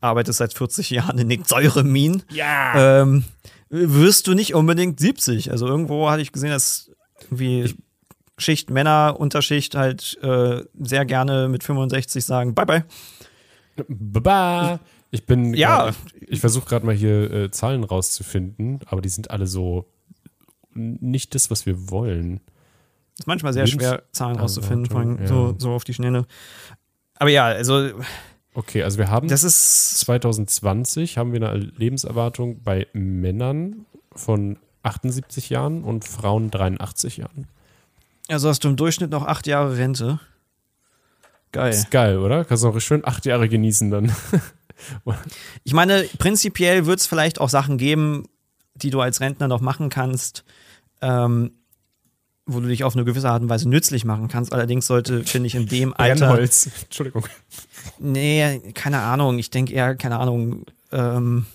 arbeitest seit 40 Jahren in den Säureminen, ja. ähm, wirst du nicht unbedingt 70. Also irgendwo hatte ich gesehen, dass irgendwie Schicht Männer, Unterschicht halt äh, sehr gerne mit 65 sagen, bye bye. Bye bye. Ich bin, ja, grad, ich versuche gerade mal hier äh, Zahlen rauszufinden, aber die sind alle so nicht das, was wir wollen. Ist manchmal sehr Lebens schwer, Zahlen rauszufinden, vor allem ja. so, so auf die Schnelle. Aber ja, also. Okay, also wir haben das ist 2020 haben wir eine Lebenserwartung bei Männern von 78 Jahren und Frauen 83 Jahren. Also hast du im Durchschnitt noch acht Jahre Rente. Geil. ist geil, oder? Kannst du auch schön acht Jahre genießen dann. ich meine, prinzipiell wird es vielleicht auch Sachen geben, die du als Rentner noch machen kannst, ähm, wo du dich auf eine gewisse Art und Weise nützlich machen kannst. Allerdings sollte, finde ich, in dem Alter. Brennholz. Entschuldigung. Nee, keine Ahnung. Ich denke eher, keine Ahnung, ähm,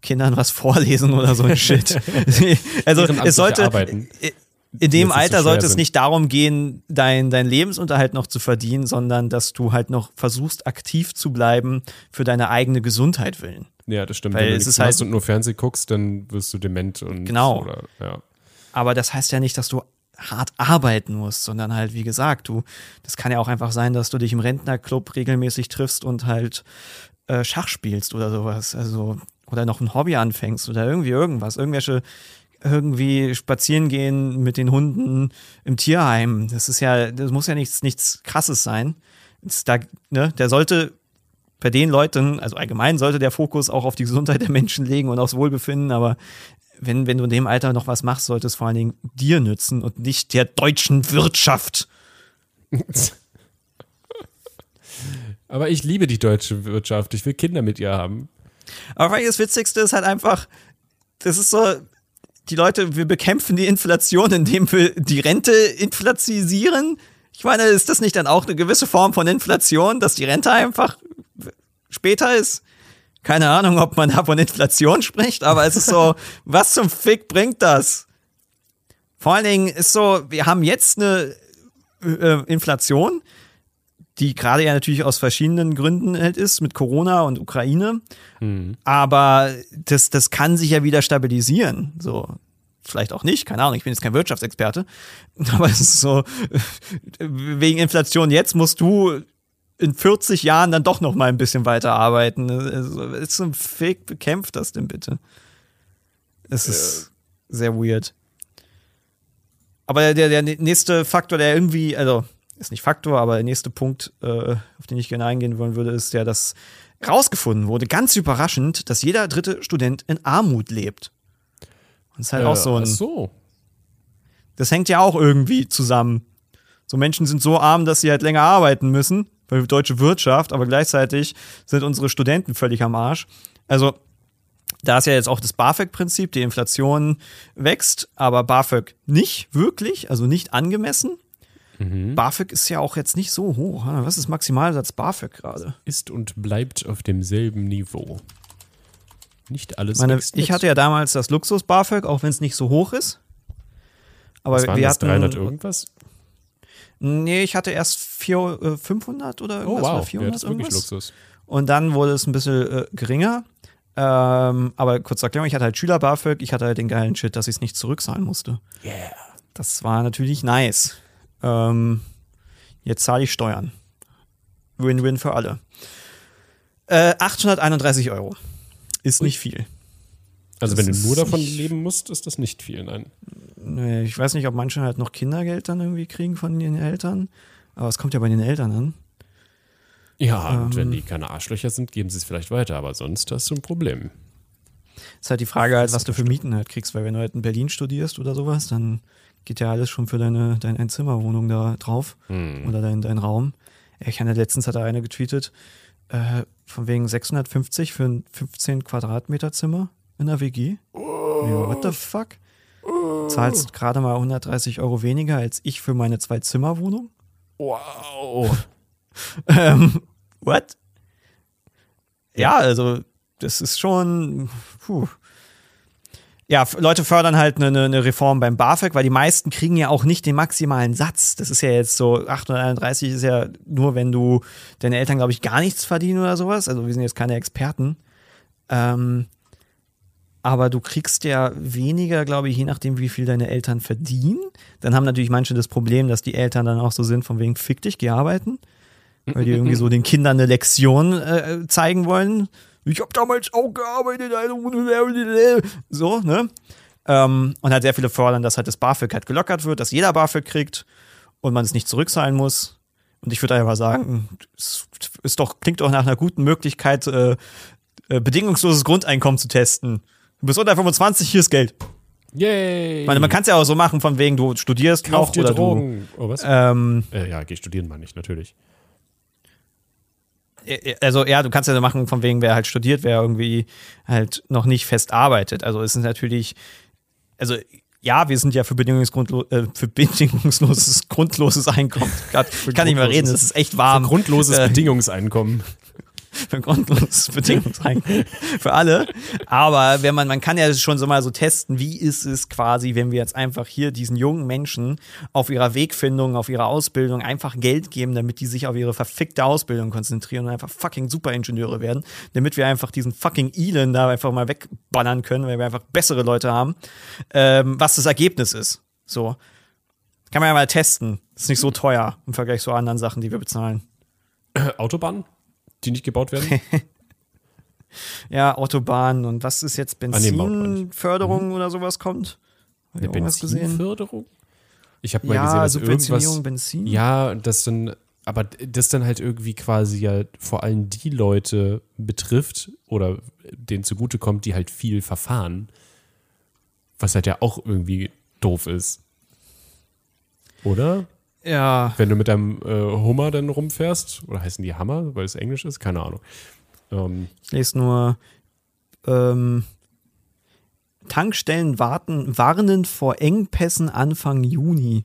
Kindern was vorlesen oder so ein Shit. also es sollte. Arbeiten. in dem so Alter sollte es sind. nicht darum gehen, dein, dein Lebensunterhalt noch zu verdienen, sondern dass du halt noch versuchst, aktiv zu bleiben für deine eigene Gesundheit willen. Ja, das stimmt. Weil Wenn du nichts halt- machst und nur Fernsehen guckst, dann wirst du dement und Genau. Oder, ja. Aber das heißt ja nicht, dass du hart arbeiten musst, sondern halt, wie gesagt, du, das kann ja auch einfach sein, dass du dich im Rentnerclub regelmäßig triffst und halt äh, Schach spielst oder sowas. Also, oder noch ein Hobby anfängst oder irgendwie irgendwas. Irgendwelche, irgendwie spazieren gehen mit den Hunden im Tierheim. Das ist ja, das muss ja nichts, nichts krasses sein. Da, ne, der sollte bei den Leuten, also allgemein sollte der Fokus auch auf die Gesundheit der Menschen legen und aufs Wohlbefinden, aber wenn, wenn du in dem Alter noch was machst, sollte es vor allen Dingen dir nützen und nicht der deutschen Wirtschaft. Aber ich liebe die deutsche Wirtschaft. Ich will Kinder mit ihr haben. Aber das Witzigste ist halt einfach, das ist so, die Leute, wir bekämpfen die Inflation, indem wir die Rente inflatisieren. Ich meine, ist das nicht dann auch eine gewisse Form von Inflation, dass die Rente einfach später ist? Keine Ahnung, ob man da von Inflation spricht, aber es ist so, was zum Fick bringt das? Vor allen Dingen ist so, wir haben jetzt eine äh, Inflation, die gerade ja natürlich aus verschiedenen Gründen halt ist, mit Corona und Ukraine. Aber das, das kann sich ja wieder stabilisieren. So, vielleicht auch nicht, keine Ahnung, ich bin jetzt kein Wirtschaftsexperte. Aber es ist so, wegen Inflation jetzt musst du in 40 Jahren dann doch noch mal ein bisschen weiter arbeiten. Also, ist so ein Fake, bekämpft das denn bitte? Es ist sehr weird. Aber der, der nächste Faktor, der irgendwie, also ist nicht Faktor, aber der nächste Punkt, äh, auf den ich gerne eingehen wollen würde, ist ja, dass rausgefunden wurde, ganz überraschend, dass jeder dritte Student in Armut lebt. Und das ist halt auch so Äh, ein. ach so. Das hängt ja auch irgendwie zusammen. So Menschen sind so arm, dass sie halt länger arbeiten müssen, weil die deutsche Wirtschaft, aber gleichzeitig sind unsere Studenten völlig am Arsch. Also, da ist ja jetzt auch das BAföG-Prinzip, die Inflation wächst, aber BAföG nicht wirklich, also nicht angemessen. BAföG ist ja auch jetzt nicht so hoch. Was ist Maximalsatz BAföG gerade? Ist und bleibt auf demselben Niveau. Nicht alles Ich meine, ich hatte ja damals das Luxus BAföG, auch wenn es nicht so hoch ist. Aber Was waren wir das, hatten 300 irgendwas? Nee, ich hatte erst vier, äh, 500 oder Oh irgendwas oder wow, ja, 400 das ist wirklich irgendwas. Luxus. Und dann wurde es ein bisschen äh, geringer. Ähm, aber kurz Erklärung, ich hatte halt Schüler BAföG, ich hatte halt den geilen Shit, dass ich es nicht zurückzahlen musste. Yeah. Das war natürlich nice. Ähm, jetzt zahle ich Steuern. Win-win für alle. Äh, 831 Euro. Ist nicht viel. Also Das wenn du nur davon leben musst, ist das nicht viel, nein. Ich weiß nicht, ob manche halt noch Kindergeld dann irgendwie kriegen von den Eltern. Aber es kommt ja bei den Eltern an. Ja, und Ähm. wenn die keine Arschlöcher sind, geben sie es vielleicht weiter, aber sonst hast du ein Problem. Ist halt die Frage halt, was du für Mieten halt kriegst, weil wenn du halt in Berlin studierst oder sowas, dann geht ja alles schon für deine, deine Einzimmerwohnung da drauf Hm. oder dein, dein Raum. Ich hatte letztens hat da eine getweetet, äh, von wegen 650 für ein 15 Quadratmeter Zimmer in der WG. Ja, what the fuck? Zahlst gerade mal 130 Euro weniger als ich für meine Zwei-Zimmer-Wohnung? Wow. Ähm, what? Ja, also, das ist schon. Puh. Ja, Leute fördern halt eine, eine- eine Reform beim BAföG, weil die meisten kriegen ja auch nicht den maximalen Satz. Das ist ja jetzt so, 831 ist ja nur, wenn du deine Eltern, glaube ich, gar nichts verdienen oder sowas. Also wir sind jetzt keine Experten. Ähm, aber du kriegst ja weniger, glaube ich, je nachdem, wie viel deine Eltern verdienen. Dann haben natürlich manche das Problem, dass die Eltern dann auch so sind, von wegen fick dich, geh arbeiten. Weil die irgendwie so den Kindern eine Lektion äh, zeigen wollen. Ich habe damals auch gearbeitet. also So, ne? Ähm, und halt sehr viele fordern, dass halt das BAföG halt gelockert wird, dass jeder BAföG kriegt und man es nicht zurückzahlen muss. Und ich würde einfach sagen, es ist doch, klingt doch nach einer guten Möglichkeit, äh, äh, bedingungsloses Grundeinkommen zu testen. Du bist unter 25, hier ist Geld. Yay. Ich meine, man kann es ja auch so machen, von wegen, du studierst Kauf noch dir oder Drogen. Oh, was? du. Ähm, äh, ja, geh studieren meine ich, natürlich. also ja, du kannst ja so machen, von wegen, wer halt studiert, wer irgendwie halt noch nicht fest arbeitet. Also es ist natürlich, also ja, wir sind ja für, bedingungsgrundlo äh, für bedingungsloses, grundloses Einkommen. Gott, ich kann nicht mehr reden, es ist echt warm. Grundloses Äh, Bedingungseinkommen. Begründungsbedingung sein für alle. Aber wenn man, man kann ja schon so mal so testen, wie ist es quasi, wenn wir jetzt einfach hier diesen jungen Menschen auf ihrer Wegfindung, auf ihrer Ausbildung einfach Geld geben, damit die sich auf ihre verfickte Ausbildung konzentrieren und einfach fucking Superingenieure werden, damit wir einfach diesen fucking Elon da einfach mal wegballern können, weil wir einfach bessere Leute haben, ähm, was das Ergebnis ist. So. Kann man ja mal testen. Ist nicht so teuer im Vergleich zu anderen Sachen, die wir bezahlen. Autobahnen, die nicht gebaut werden? ja, Autobahnen und was ist jetzt Ah. Benzinförderung oder sowas kommt? Hab Eine? Benzinförderung? Ich habe mal Ja, gesehen, dass irgendwas. Benzin. Ja, das dann, aber das dann halt irgendwie quasi ja vor allem die Leute betrifft oder denen zugutekommt, die halt viel verfahren. Was halt ja auch irgendwie doof ist. Oder? Ja, Wenn du mit deinem äh, Hummer dann rumfährst, oder heißen die Hammer, weil es Englisch ist? Keine Ahnung. Ähm, ich lese nur ähm, Tankstellen warten, warnen vor Engpässen Anfang Juni.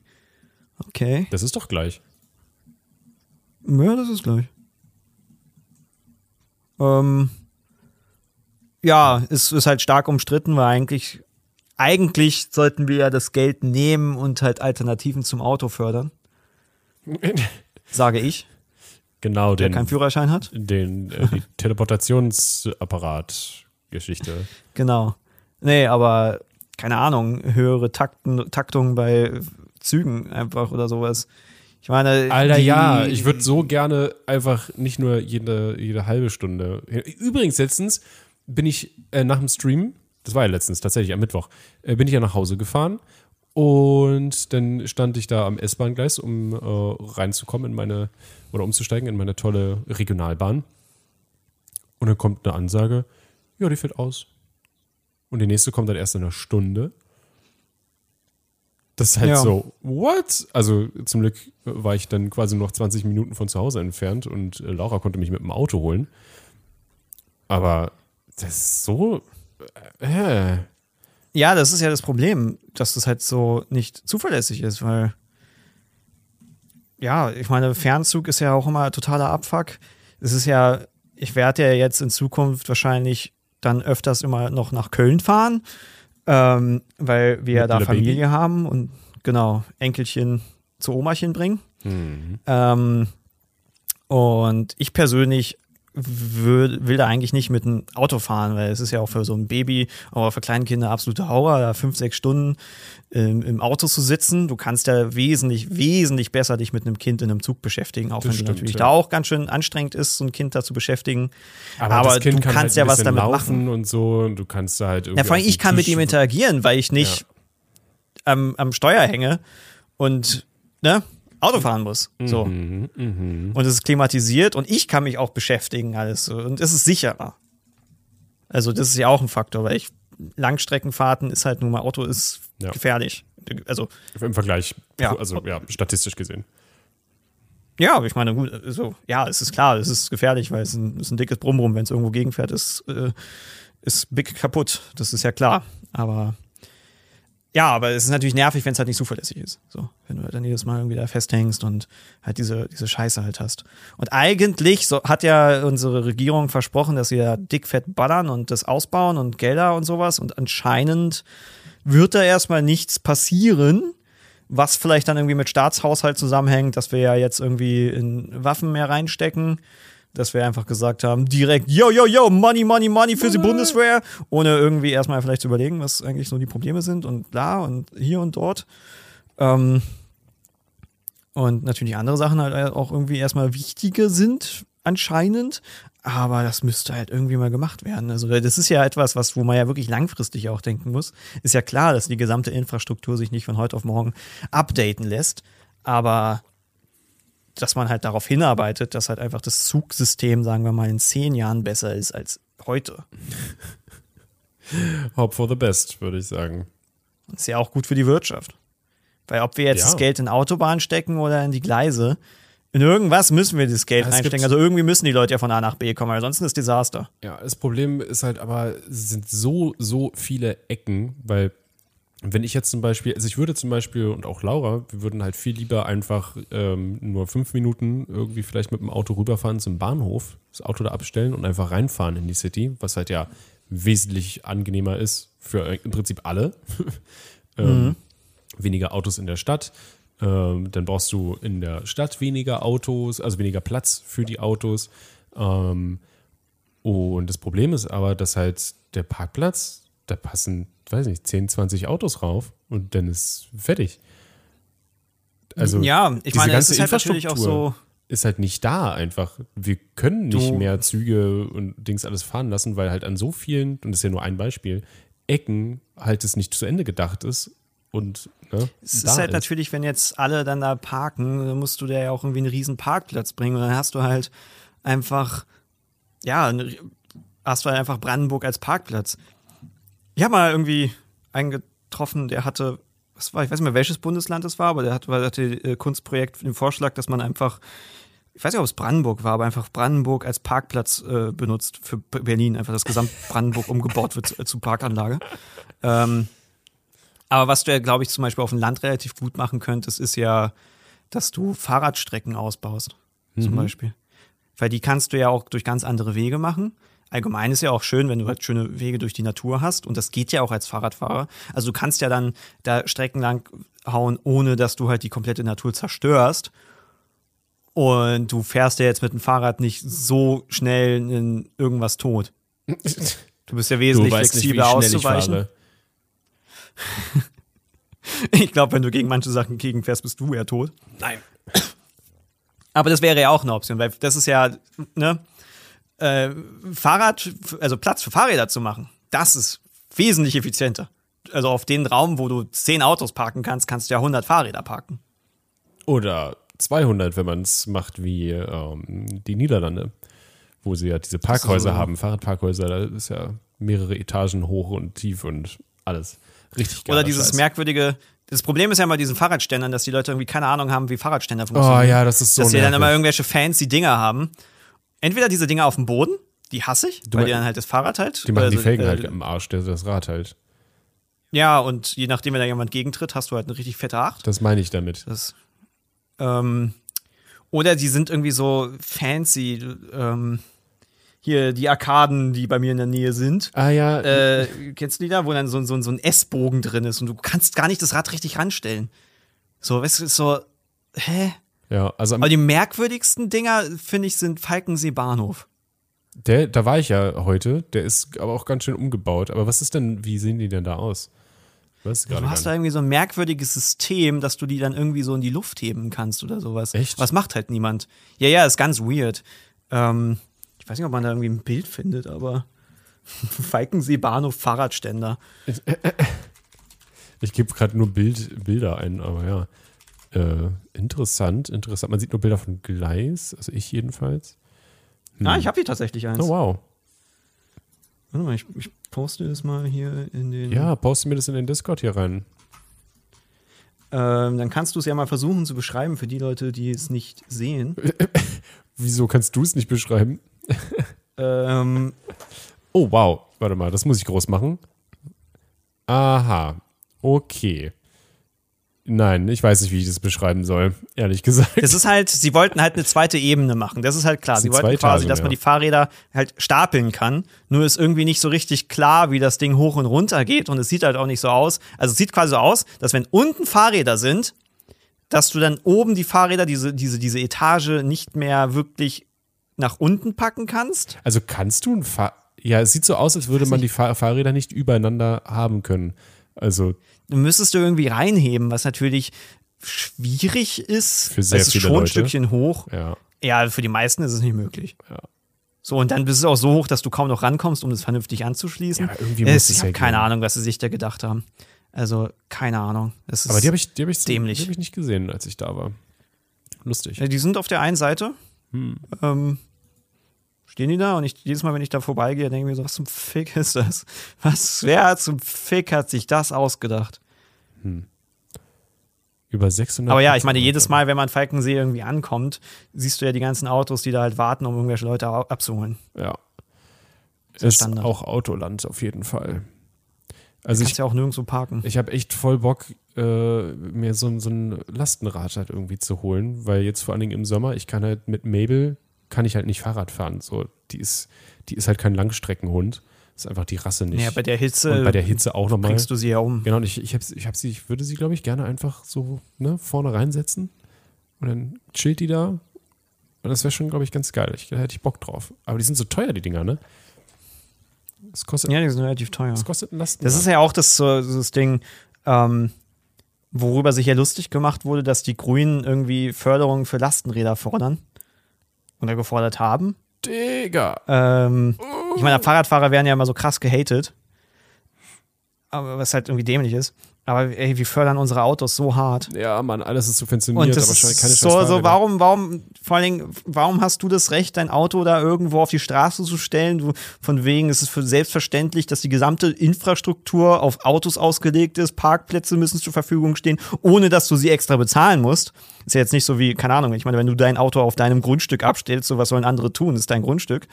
Okay. das ist doch gleich. Ja, das ist gleich. Ähm, ja, es ist halt stark umstritten, weil eigentlich, eigentlich sollten wir ja das Geld nehmen und halt Alternativen zum Auto fördern, sage ich, genau, der den, keinen Führerschein hat. den äh, die Teleportationsapparat-Geschichte. Genau. Nee, aber keine Ahnung, höhere Takten, Taktung bei Zügen einfach oder sowas. Ich meine, Alter, die- ja, ich würde so gerne einfach nicht nur jede, jede halbe Stunde. Übrigens, letztens bin ich äh, nach dem Stream, das war ja letztens tatsächlich am Mittwoch, äh, bin ich ja nach Hause gefahren und dann stand ich da am S-Bahn-Gleis, um äh, reinzukommen in meine, oder umzusteigen in meine tolle Regionalbahn. Und dann kommt eine Ansage, ja, die fällt aus. Und die nächste kommt dann erst in einer Stunde. Das ist halt Ja. so, what? Also zum Glück war ich dann quasi noch 20 Minuten von zu Hause entfernt und äh, Laura konnte mich mit dem Auto holen. Aber das ist so. Äh, Ja, das ist ja das Problem, dass das halt so nicht zuverlässig ist, weil ja, ich meine, Fernzug ist ja auch immer totaler Abfuck. Es ist ja, ich werde ja jetzt in Zukunft wahrscheinlich dann öfters immer noch nach Köln fahren, ähm, weil wir ja da Familie Baby? haben und genau, Enkelchen zu Omachen bringen. hm. Ähm, und ich persönlich will, will da eigentlich nicht mit einem Auto fahren, weil es ist ja auch für so ein Baby, aber für Kleinkinder absolute Horror, da fünf, sechs Stunden ähm, im Auto zu sitzen. Du kannst ja wesentlich, wesentlich besser dich mit einem Kind in einem Zug beschäftigen, auch Das wenn stimmt, du natürlich ja. da auch ganz schön anstrengend ist, so ein Kind da zu beschäftigen. Aber, Aber du kann kannst halt ja was damit machen. und so. Und du kannst da halt irgendwie. Ja, vor allem ich dem kann mit Tisch- ihm interagieren, weil ich nicht am, am Steuer hänge und ne, Auto fahren muss. So. Mhm, mhm. Und es ist klimatisiert und ich kann mich auch beschäftigen, alles. Und es ist sicherer. Also, das ist ja auch ein Faktor, weil ich Langstreckenfahrten ist halt nun mal Auto ist Ja. gefährlich. Also, Im Vergleich. Ja. Also, ja, statistisch gesehen. ja, aber ich meine, gut, so, ja, es ist klar, es ist gefährlich, weil es ein, es ist ein dickes Brummrum, wenn es irgendwo gegenfährt, ist, äh, ist big kaputt. Das ist ja klar. Aber ja, aber es ist natürlich nervig, wenn es halt nicht zuverlässig ist. So, wenn du halt dann jedes Mal irgendwie da festhängst und halt diese, diese Scheiße halt hast. Und eigentlich so, hat ja unsere Regierung versprochen, dass sie da dickfett ballern und das ausbauen und Gelder und sowas. Und anscheinend wird da erstmal nichts passieren, was vielleicht dann irgendwie mit Staatshaushalt zusammenhängt, dass wir ja jetzt irgendwie in Waffen mehr reinstecken. Dass wir einfach gesagt haben, direkt, yo, yo, yo, money, money, money für die Bundeswehr, ohne irgendwie erstmal vielleicht zu überlegen, was eigentlich so die Probleme sind und bla und hier und dort. Ähm, und natürlich andere Sachen halt auch irgendwie erstmal wichtige sind, anscheinend. Aber das müsste halt irgendwie mal gemacht werden. Also, das ist ja etwas, was, wo man ja wirklich langfristig auch denken muss. Ist ja klar, dass die gesamte Infrastruktur sich nicht von heute auf morgen updaten lässt. Aber dass man halt darauf hinarbeitet, dass halt einfach das Zugsystem, sagen wir mal, in zehn Jahren besser ist als heute. Hope for the best, würde ich sagen. Ist ja auch gut für die Wirtschaft. Weil ob wir jetzt Ja. das Geld in Autobahnen stecken oder in die Gleise, in irgendwas müssen wir das Geld Ja, reinstecken. Also irgendwie müssen die Leute ja von A nach B kommen, weil sonst ist Desaster. Ja, das Problem ist halt aber, es sind so, so viele Ecken, wenn ich jetzt zum Beispiel, also ich würde zum Beispiel und auch Laura, wir würden halt viel lieber einfach ähm, nur fünf Minuten irgendwie vielleicht mit dem Auto rüberfahren zum Bahnhof, das Auto da abstellen und einfach reinfahren in die City, was halt ja wesentlich angenehmer ist für im Prinzip alle. ähm, mhm. Weniger Autos in der Stadt. Ähm, dann brauchst du in der Stadt weniger Autos, also weniger Platz für die Autos. Ähm, und das Problem ist aber, dass halt der Parkplatz, da passen weiß nicht, 10, 20 Autos rauf und dann ist fertig. Also, ja, ich meine, es ist halt natürlich auch so. Ist halt nicht da einfach. Wir können nicht du, mehr Züge und Dings alles fahren lassen, weil halt an so vielen, und das ist ja nur ein Beispiel, Ecken halt es nicht zu Ende gedacht ist. Und ne, es ist halt ist. natürlich, wenn jetzt alle dann da parken, dann musst du da ja auch irgendwie einen riesen Parkplatz bringen und dann hast du halt einfach, ja, hast du halt einfach Brandenburg als Parkplatz. Ich habe mal irgendwie einen getroffen, der hatte, was war, ich weiß nicht mehr, welches Bundesland es war, aber der hatte, hatte äh, Kunstprojekt den Vorschlag, dass man einfach, ich weiß nicht, ob es Brandenburg war, aber einfach Brandenburg als Parkplatz äh, benutzt für Berlin, einfach das Gesamt Brandenburg umgebaut wird zu, äh, zu Parkanlage. Ähm, aber was du ja, glaube ich, zum Beispiel auf dem Land relativ gut machen könntest, ist ja, dass du Fahrradstrecken ausbaust, mhm. zum Beispiel. Weil die kannst du ja auch durch ganz andere Wege machen allgemein ist ja auch schön, wenn du halt schöne Wege durch die Natur hast und das geht ja auch als Fahrradfahrer. Also du kannst ja dann da Strecken lang hauen, ohne dass du halt die komplette Natur zerstörst. Und du fährst ja jetzt mit dem Fahrrad nicht so schnell in irgendwas tot. Du bist ja wesentlich flexibler auszuweichen. Ich, ich glaube, wenn du gegen manche Sachen gegenfährst, bist du eher tot. Nein. Aber das wäre ja auch eine Option, weil das ist ja, ne, äh, Fahrrad, also Platz für Fahrräder zu machen, das ist wesentlich effizienter. Also auf den Raum, wo du zehn Autos parken kannst, kannst du ja 100 Fahrräder parken. Oder 200, wenn man es macht wie ähm, die Niederlande, wo sie ja diese Parkhäuser so. haben, Fahrradparkhäuser, da ist ja mehrere Etagen hoch und tief und alles. Richtig geil. Oder dieses Scheiß. merkwürdige, das Problem ist ja immer diesen Fahrradständern, dass die Leute irgendwie keine Ahnung haben, wie Fahrradständer funktionieren. Oh ja, das ist so Dass sie dann immer irgendwelche fancy Dinger haben entweder diese Dinger auf dem Boden, die hasse ich, du weil die dann halt das Fahrrad halt. Die machen also, die Felgen äh, halt im Arsch, der das Rad halt. Ja, und je nachdem, wenn da jemand gegentritt, hast du halt eine richtig fette Acht. Das meine ich damit. Das, ähm, oder die sind irgendwie so fancy. Ähm, hier die Arkaden, die bei mir in der Nähe sind. Ah ja. Äh, kennst du die da, wo dann so, so, so ein S-Bogen drin ist und du kannst gar nicht das Rad richtig ranstellen. So, weißt du, so, hä? Ja, also Aber die merkwürdigsten Dinger, finde ich, sind Falkensee Bahnhof. Der, da war ich ja heute, der ist aber auch ganz schön umgebaut. Aber was ist denn, wie sehen die denn da aus? Weißt du, du hast da irgendwie so ein merkwürdiges System, dass du die dann irgendwie so in die Luft heben kannst oder sowas. Echt? Was macht halt niemand. Ja, ja, ist ganz weird. Ähm, ich weiß nicht, ob man da irgendwie ein Bild findet, aber Falkensee Bahnhof Fahrradständer. Ich gebe gerade nur Bild, Bilder ein, aber ja. Äh, interessant, interessant. Man sieht nur Bilder von Gleis, also ich jedenfalls. Hm. Ah, ich habe hier tatsächlich eins. Oh, wow. Warte mal, ich, ich, poste das mal hier in den. Ja, poste mir das in den Discord hier rein. Ähm, dann kannst du es ja mal versuchen zu beschreiben für die Leute, die es nicht sehen. Wieso kannst du es nicht beschreiben? ähm. Oh, wow. Warte mal, das muss ich groß machen. Aha. Okay. Nein, ich weiß nicht, wie ich das beschreiben soll, ehrlich gesagt. Das ist halt, sie wollten halt eine zweite Ebene machen. Das ist halt klar. Sie wollten quasi, dass man die Fahrräder halt stapeln kann. Nur ist irgendwie nicht so richtig klar, wie das Ding hoch und runter geht. Und es sieht halt auch nicht so aus. Also es sieht quasi so aus, dass wenn unten Fahrräder sind, dass du dann oben die Fahrräder, diese, diese, diese Etage nicht mehr wirklich nach unten packen kannst. Also kannst du ein Fahr Ja, es sieht so aus, als würde man die Fahr Fahrräder nicht übereinander haben können. Also müsstest du irgendwie reinheben, was natürlich schwierig ist. Für sehr es ist viele schon Leute. ein Stückchen hoch. Ja. ja, für die meisten ist es nicht möglich. Ja. So, und dann bist es auch so hoch, dass du kaum noch rankommst, um das vernünftig anzuschließen. Ja, irgendwie muss es, ich habe keine Ahnung, was sie sich da gedacht haben. Also, keine Ahnung. Aber die habe ich, die hab ich, dämlich. Die hab ich nicht gesehen, als ich da war. Lustig. Ja, die sind auf der einen Seite. Hm. Ähm, stehen die da und ich, jedes Mal, wenn ich da vorbeigehe, denke ich mir so, was zum Fick ist das? Was, wer zum Fick hat sich das ausgedacht? Hm. Über 600. Aber ja, ich meine, jedes Mal, wenn man Falkensee irgendwie ankommt, siehst du ja die ganzen Autos, die da halt warten, um irgendwelche Leute abzuholen. Ja. Ist, ist auch Autoland auf jeden Fall. Also Kannst ich, ja auch nirgendwo parken. ich habe echt voll Bock, äh, mir so, ein- so ein Lastenrad halt irgendwie zu holen, weil jetzt vor allen Dingen im Sommer, ich kann halt mit Mabel, kann ich halt nicht Fahrrad fahren. So, die ist, die ist halt kein Langstreckenhund. Ist einfach die Rasse nicht. Ja, bei der Hitze Und bei der Hitze auch nochmal. bringst du sie ja um. Genau, und ich, ich, hab, ich, hab sie, ich würde sie, glaube ich, gerne einfach so ne, vorne reinsetzen. Und dann chillt die da. Und das wäre schon, glaube ich, ganz geil. Ich, da hätte ich Bock drauf. Aber die sind so teuer, die Dinger, ne? Das kostet, Ja, die sind relativ teuer. das kostet ein Lasten. Das ist ja auch das, das Ding, ähm, worüber sich ja lustig gemacht wurde, dass die Grünen irgendwie Förderung für Lastenräder fordern oder gefordert haben. Digga. Ähm, ich meine, Fahrradfahrer werden ja immer so krass gehatet. Aber was halt irgendwie dämlich ist. Aber ey, wir fördern unsere Autos so hart. Ja, Mann, alles ist subventioniert, Und das aber schon keine so, so, Fahrräder. warum, warum, vor allen Dingen, warum hast du das Recht, dein Auto da irgendwo auf die Straße zu stellen? Du, von wegen ist es für selbstverständlich, dass die gesamte Infrastruktur auf Autos ausgelegt ist, Parkplätze müssen zur Verfügung stehen, ohne dass du sie extra bezahlen musst. Ist ja jetzt nicht so wie, keine Ahnung, ich meine, wenn du dein Auto auf deinem Grundstück abstellst, so was sollen andere tun, ist dein Grundstück.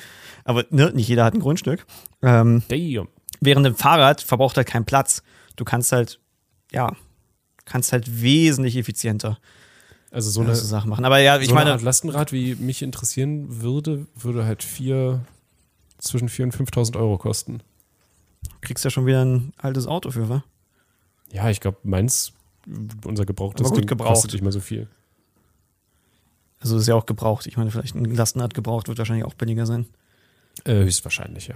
Aber ne, nicht jeder hat ein Grundstück. Ähm, Damn. während ein Fahrrad verbraucht halt keinen Platz. Du kannst halt, ja, kannst halt wesentlich effizienter Also so eine, so Sachen machen. Aber ja, ich so eine meine, Art Lastenrad, wie mich interessieren würde, würde halt vier, zwischen 4.000 und 5.000 Euro kosten. kriegst ja schon wieder ein altes Auto für, wa? Ja, ich glaube, meins, unser gebrauchtes Aber gut Ding gebraucht. kostet nicht mehr so viel. Also ist ja auch gebraucht. Ich meine, vielleicht ein Lastenrad gebraucht wird wahrscheinlich auch billiger sein. Äh, höchstwahrscheinlich, ja.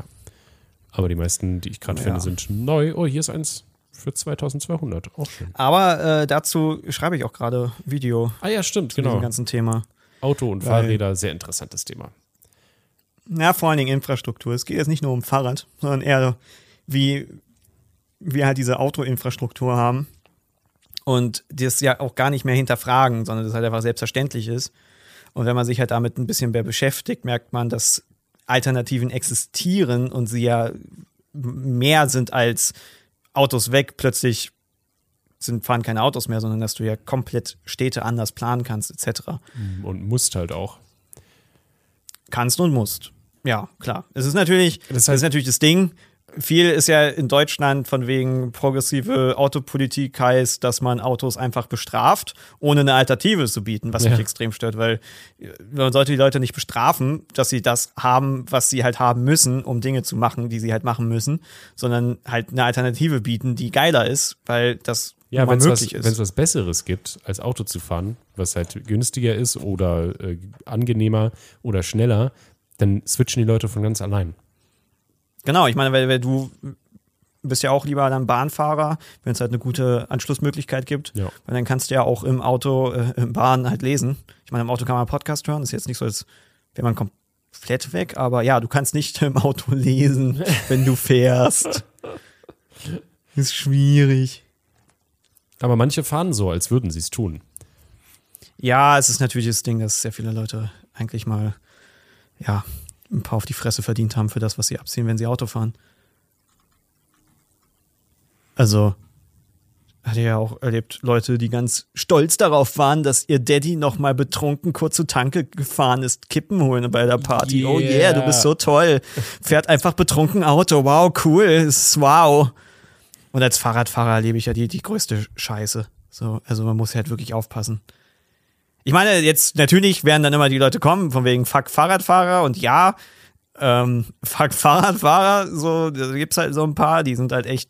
Aber die meisten, die ich gerade Ja. finde, sind neu. Oh, hier ist eins für 2200. Auch schön. Aber äh, dazu schreibe ich auch gerade Video Ah ja, stimmt, zu genau. diesem ganzen Thema. Auto und Weil- Fahrräder, sehr interessantes Thema. Ja, vor allen Dingen Infrastruktur. Es geht jetzt nicht nur um Fahrrad, sondern eher, wie wir halt diese Autoinfrastruktur haben und das ja auch gar nicht mehr hinterfragen, sondern das halt einfach selbstverständlich ist. Und wenn man sich halt damit ein bisschen mehr beschäftigt, merkt man, dass Alternativen existieren und sie ja mehr sind als Autos weg, plötzlich sind, fahren keine Autos mehr, sondern dass du ja komplett Städte anders planen kannst, etc. Und musst halt auch. kannst und musst. Ja, klar. Es ist natürlich, Das das, heißt- ist natürlich das Ding. Viel ist ja in Deutschland von wegen progressive Autopolitik heißt, dass man Autos einfach bestraft, ohne eine Alternative zu bieten, was Ja. mich extrem stört, weil äh, man sollte die Leute nicht bestrafen, dass sie das haben, was sie halt haben müssen, um Dinge zu machen, die sie halt machen müssen, sondern halt eine Alternative bieten, die geiler ist, weil das Ja, wenn es was, wenn's was Besseres gibt, als Auto zu fahren, was halt günstiger ist oder äh, angenehmer oder schneller, dann switchen die Leute von ganz allein. Genau, ich meine, weil, weil du bist ja auch lieber dann Bahnfahrer, wenn es halt eine gute Anschlussmöglichkeit gibt. Ja. Weil dann kannst du ja auch im Auto, äh, im Bahn halt lesen. Ich meine, im Auto kann man Podcast hören. Das ist jetzt nicht so, als wäre man komplett weg, aber ja, du kannst nicht im Auto lesen, wenn du fährst. Ist schwierig. Aber manche fahren so, als würden sie es tun. Ja, es ist natürlich das Ding, dass sehr viele Leute eigentlich mal, ja, ein paar auf die Fresse verdient haben für das, was sie abziehen, wenn sie Auto fahren. Also, hatte ja auch erlebt, Leute, die ganz stolz darauf waren, dass ihr Daddy noch mal betrunken kurz zur Tanke gefahren ist, Kippen holen bei der Party. Oh yeah, du Yeah. bist so toll. Fährt einfach betrunken Auto. Wow, cool. Wow. Und als Fahrradfahrer erlebe ich ja die, die größte Scheiße. So, also man muss halt wirklich aufpassen. Ich meine, jetzt natürlich werden dann immer die Leute kommen, von wegen Fuck Fahrradfahrer und ja, ähm, Fuck Fahrradfahrer, so, da gibt's halt so ein paar, die sind halt echt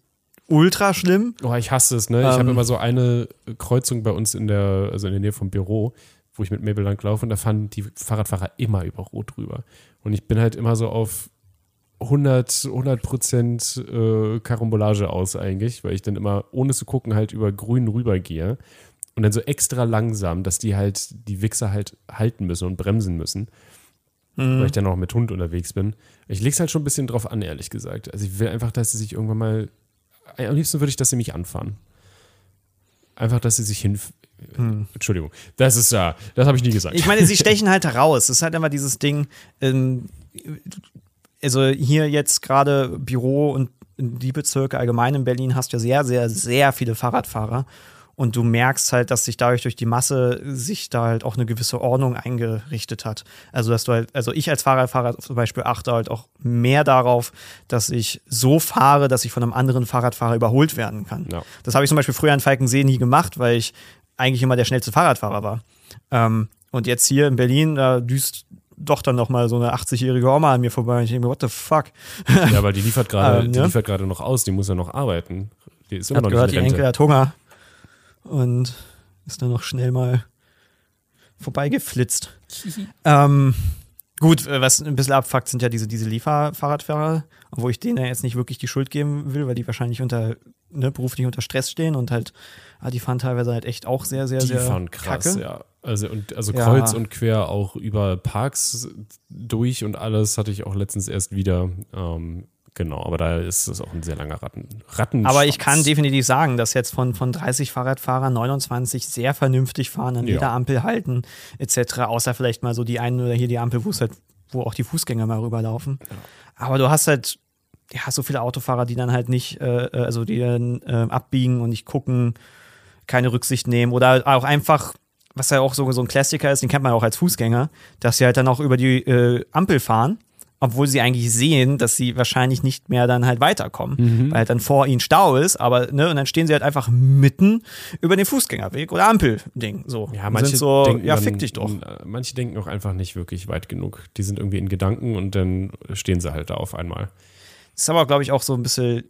ultra schlimm. Oh, ich hasse es, ne? Ich habe Ähm. immer so eine Kreuzung bei uns in der, also in der Nähe vom Büro, wo ich mit Mabel lang laufe und da fahren die Fahrradfahrer immer über Rot drüber. Und ich bin halt immer so auf 100, 100 Prozent äh, Karambolage aus eigentlich, weil ich dann immer, ohne zu gucken, halt über Grün rübergehe und dann so extra langsam, dass die halt, die Wichser halt halten müssen und bremsen müssen, weil ich dann auch mit Hund unterwegs bin. Ich leg's halt schon ein bisschen drauf an, ehrlich gesagt. Also ich will einfach, dass sie sich irgendwann mal, am liebsten würde ich, dass sie mich anfahren. Einfach, dass sie sich hin. Entschuldigung, das ist ja, das habe ich nie gesagt. Ich meine, sie stechen halt heraus. Es ist halt immer dieses Ding, ähm, also hier jetzt gerade Büro und die Bezirke allgemein in Berlin hast du ja sehr, sehr, sehr viele Fahrradfahrer. Und du merkst halt, dass sich dadurch durch die Masse sich da halt auch eine gewisse Ordnung eingerichtet hat. Also, dass du halt, also ich als Fahrradfahrer zum Beispiel achte halt auch mehr darauf, dass ich so fahre, dass ich von einem anderen Fahrradfahrer überholt werden kann. Ja. Das habe ich zum Beispiel früher in Falkensee nie gemacht, weil ich eigentlich immer der schnellste Fahrradfahrer war. Ähm, und jetzt hier in Berlin, da düst doch dann noch mal so eine 80-jährige Oma an mir vorbei. Und ich denke mir, what the fuck? Ja, weil die liefert gerade, Ähm, die ja. liefert gerade noch aus, die muss ja noch arbeiten. Die ist immer hat noch gehört, nicht die in Rente. Enkel hat Hunger. Und ist dann noch schnell mal vorbeigeflitzt. ähm, gut, äh, was ein bisschen abfuckt, sind ja diese, diese Lieferfahrradfahrer, obwohl ich denen ja jetzt nicht wirklich die Schuld geben will, weil die wahrscheinlich unter, ne, beruflich unter Stress stehen und halt, ah, die fahren teilweise halt echt auch sehr, sehr, Die sehr fahren krass, kacke. ja. Also, und, also Ja. kreuz und quer auch über Parks durch und alles hatte ich auch letztens erst wieder. Ähm, genau, aber da ist es auch ein sehr langer Ratten, Ratten Aber ich kann definitiv sagen, dass jetzt von, von 30 Fahrradfahrern 29 sehr vernünftig fahren, an Ja. jeder Ampel halten, etc. Außer vielleicht mal so die eine oder hier die Ampel, wo es halt, wo auch die Fußgänger mal rüberlaufen. Aber du hast halt ja so viele Autofahrer, die dann halt nicht, äh, äh, also die dann äh, abbiegen und nicht gucken, keine Rücksicht nehmen oder halt auch einfach, was ja auch so, so ein Klassiker ist, den kennt man auch als Fußgänger, dass sie halt dann auch über die äh, Ampel fahren, obwohl sie eigentlich sehen, dass sie wahrscheinlich nicht mehr dann halt weiterkommen, Mhm. weil halt dann vor ihnen Stau ist, aber ne, und dann stehen sie halt einfach mitten über den Fußgängerweg oder Ampelding, so. Ja, manche sind so, denken ja, fick dich doch. äh, Manche denken auch einfach nicht wirklich weit genug. Die sind irgendwie in Gedanken und dann stehen sie halt da auf einmal. Ist aber, glaube ich, auch so ein bisschen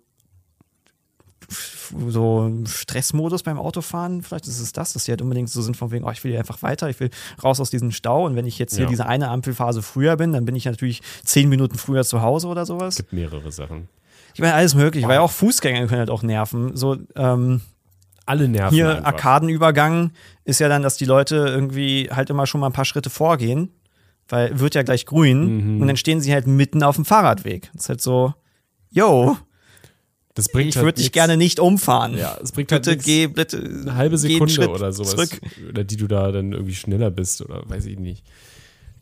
so Stressmodus beim Autofahren. Vielleicht ist es das, dass die halt unbedingt so sind von wegen, oh, ich will hier einfach weiter, ich will raus aus diesem Stau. Und wenn ich jetzt hier Ja. diese eine Ampelphase früher bin, dann bin ich natürlich zehn Minuten früher zu Hause oder sowas. gibt mehrere Sachen. Ich meine, alles möglich, weil auch Fußgänger können halt auch nerven. So, ähm, Alle nerven hier einfach. Arkadenübergang ist ja dann, dass die Leute irgendwie halt immer schon mal ein paar Schritte vorgehen, weil wird ja gleich grün Mhm. und dann stehen sie halt mitten auf dem Fahrradweg. Das ist halt so, yo, Das bringt ich halt würde dich gerne nicht umfahren. Ja, es bringt halt bitte nichts. geh, bitte eine halbe Sekunde oder sowas. Zurück. Oder die du da dann irgendwie schneller bist oder weiß ich nicht.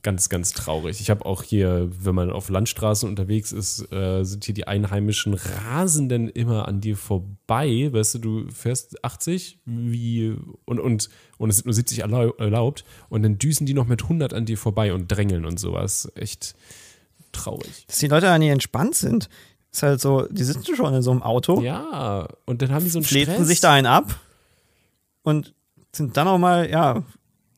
Ganz, ganz traurig. Ich habe auch hier, wenn man auf Landstraßen unterwegs ist, äh, sind hier die Einheimischen rasen dann immer an dir vorbei. Weißt du, du fährst 80 wie, und, und, und es sind nur 70 erlau- erlaubt und dann düsen die noch mit 100 an dir vorbei und drängeln und sowas. Echt traurig. Dass die Leute da nie entspannt sind. Ist halt so, die sitzen schon in so einem Auto, Ja, und dann haben die so einen Stress. sich da einen ab und sind dann auch mal, ja,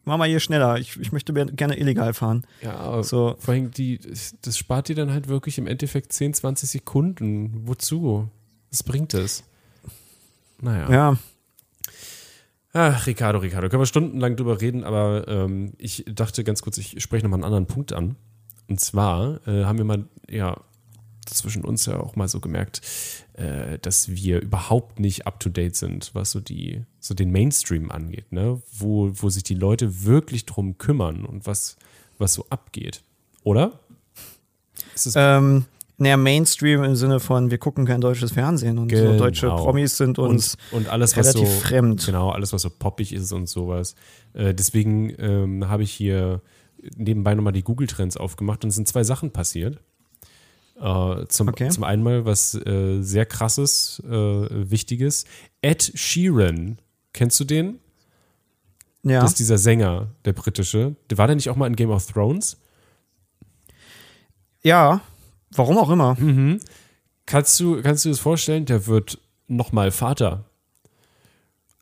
mach mal hier schneller. Ich, ich möchte gerne illegal fahren. Ja, So. vor allem die, das spart dir dann halt wirklich im Endeffekt 10, 20 Sekunden. Wozu? Was bringt es? Naja. Ja, Ach, Ricardo, Ricardo, können wir stundenlang drüber reden, aber ähm, ich dachte ganz kurz, ich spreche nochmal einen anderen Punkt an. Und zwar äh, haben wir mal, ja, zwischen uns ja auch mal so gemerkt, äh, dass wir überhaupt nicht up to date sind, was so die, so den Mainstream angeht, ne? Wo, wo sich die Leute wirklich drum kümmern und was, was so abgeht. Oder? Ist ähm, naja, Mainstream im Sinne von, wir gucken kein deutsches Fernsehen und so deutsche Genau. Promis sind uns und, und alles, was so relativ fremd. Genau, alles, was so poppig ist und sowas. Äh, deswegen ähm, habe ich hier nebenbei nochmal die Google-Trends aufgemacht und es sind zwei Sachen passiert. Äh, zum, Okay. zum einen mal was äh, sehr krasses, äh, wichtiges. Ed Sheeran, kennst du den? ja. Das ist dieser Sänger, der britische. War der nicht auch mal in Game of Thrones? ja, warum auch immer. Mhm. Kannst du, kannst du dir das vorstellen? Der wird nochmal Vater.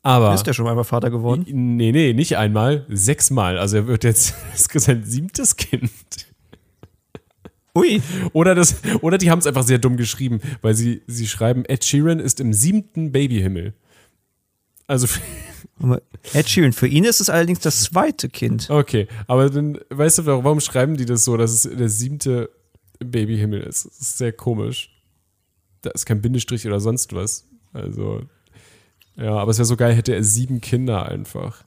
Aber. Ist der schon einmal Vater geworden? Nee, nee, nicht einmal, sechsmal. Also er wird jetzt das ist sein siebtes Kind. Ui, Oder, das, oder die haben es einfach sehr dumm geschrieben, weil sie, sie schreiben, Ed Sheeran ist im siebten Babyhimmel. Also, Ed Sheeran, für ihn ist es allerdings das zweite Kind. okay, aber dann, weißt du, warum schreiben die das so, dass es der siebte Babyhimmel ist? Das ist sehr komisch. Da ist kein Bindestrich oder sonst was. Also, ja, aber es wäre so geil, hätte er sieben Kinder einfach.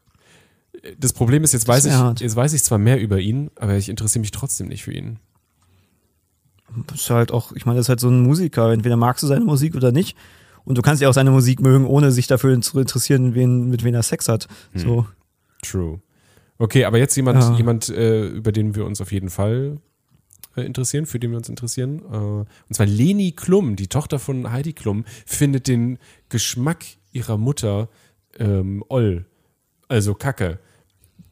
Das Problem ist, jetzt weiß, wär ich, hart. jetzt weiß ich zwar mehr über ihn, aber ich interessiere mich trotzdem nicht für ihn. Das ist halt auch, ich meine, das ist halt so ein Musiker. Entweder magst du seine Musik oder nicht. Und du kannst ja auch seine Musik mögen, ohne sich dafür zu interessieren, wen, mit wem er Sex hat. Hm. So. True. Okay, aber jetzt jemand, Ja. jemand äh, über den wir uns auf jeden Fall äh, interessieren, für den wir uns interessieren. Äh, und zwar Leni Klum, die Tochter von Heidi Klum, findet den Geschmack ihrer Mutter ähm, Oll. Also Kacke.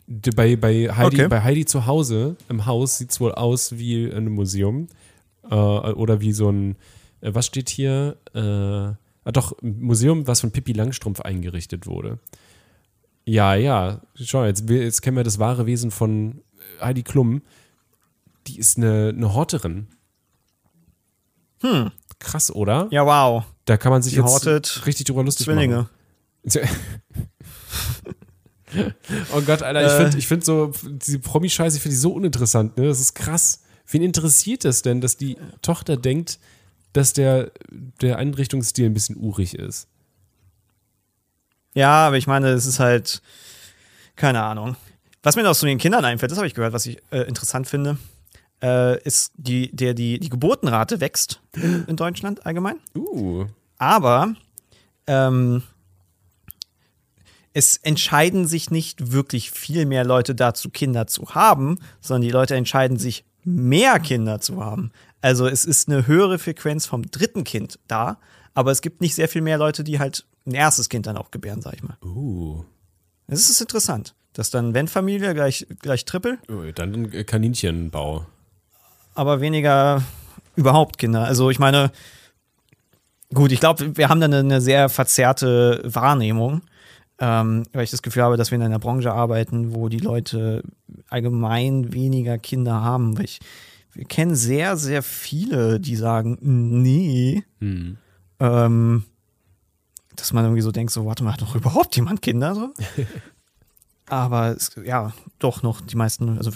Bei, bei, Heidi, Okay. bei Heidi zu Hause im Haus sieht es wohl aus wie ein Museum. Äh, oder wie so ein, äh, was steht hier? Äh, ah, doch, ein Museum, was von Pippi Langstrumpf eingerichtet wurde. Ja, ja, schau, jetzt, jetzt kennen wir das wahre Wesen von Heidi Klum. Die ist eine, eine Horterin. Hm. Krass, oder? Ja, wow. Da kann man sich Die jetzt hortet richtig drüber lustig Zwillinge. machen. oh Gott, Alter, ich Äh. finde ich find so, diese Promi-Scheiße, ich finde die so uninteressant, ne? Das ist krass. Wen interessiert es denn, dass die Tochter denkt, dass der, der Einrichtungsstil ein bisschen urig ist? Ja, aber ich meine, es ist halt, keine Ahnung. Was mir noch zu den Kindern einfällt, das habe ich gehört, was ich äh, interessant finde, äh, ist, die, der, die, die Geburtenrate wächst in, in Deutschland allgemein. Uh. Aber ähm, es entscheiden sich nicht wirklich viel mehr Leute dazu, Kinder zu haben, sondern die Leute entscheiden sich, mehr Kinder zu haben. Also es ist eine höhere Frequenz vom dritten Kind da, aber es gibt nicht sehr viel mehr Leute, die halt ein erstes Kind dann auch gebären, sag ich mal. Uh. Es ist interessant, dass dann, wenn Familie, gleich, gleich Triple, Ui, Dann ein Kaninchenbau. aber weniger überhaupt Kinder. Also ich meine, gut, ich glaube, wir haben da eine, eine sehr verzerrte Wahrnehmung, ähm, weil ich das Gefühl habe, dass wir in einer Branche arbeiten, wo die Leute allgemein weniger Kinder haben. Weil ich, wir kennen sehr, sehr viele, die sagen, nee, Hm. ähm, dass man irgendwie so denkt, so, warte mal, hat doch überhaupt jemand Kinder? So? Aber es, ja, doch noch die meisten, also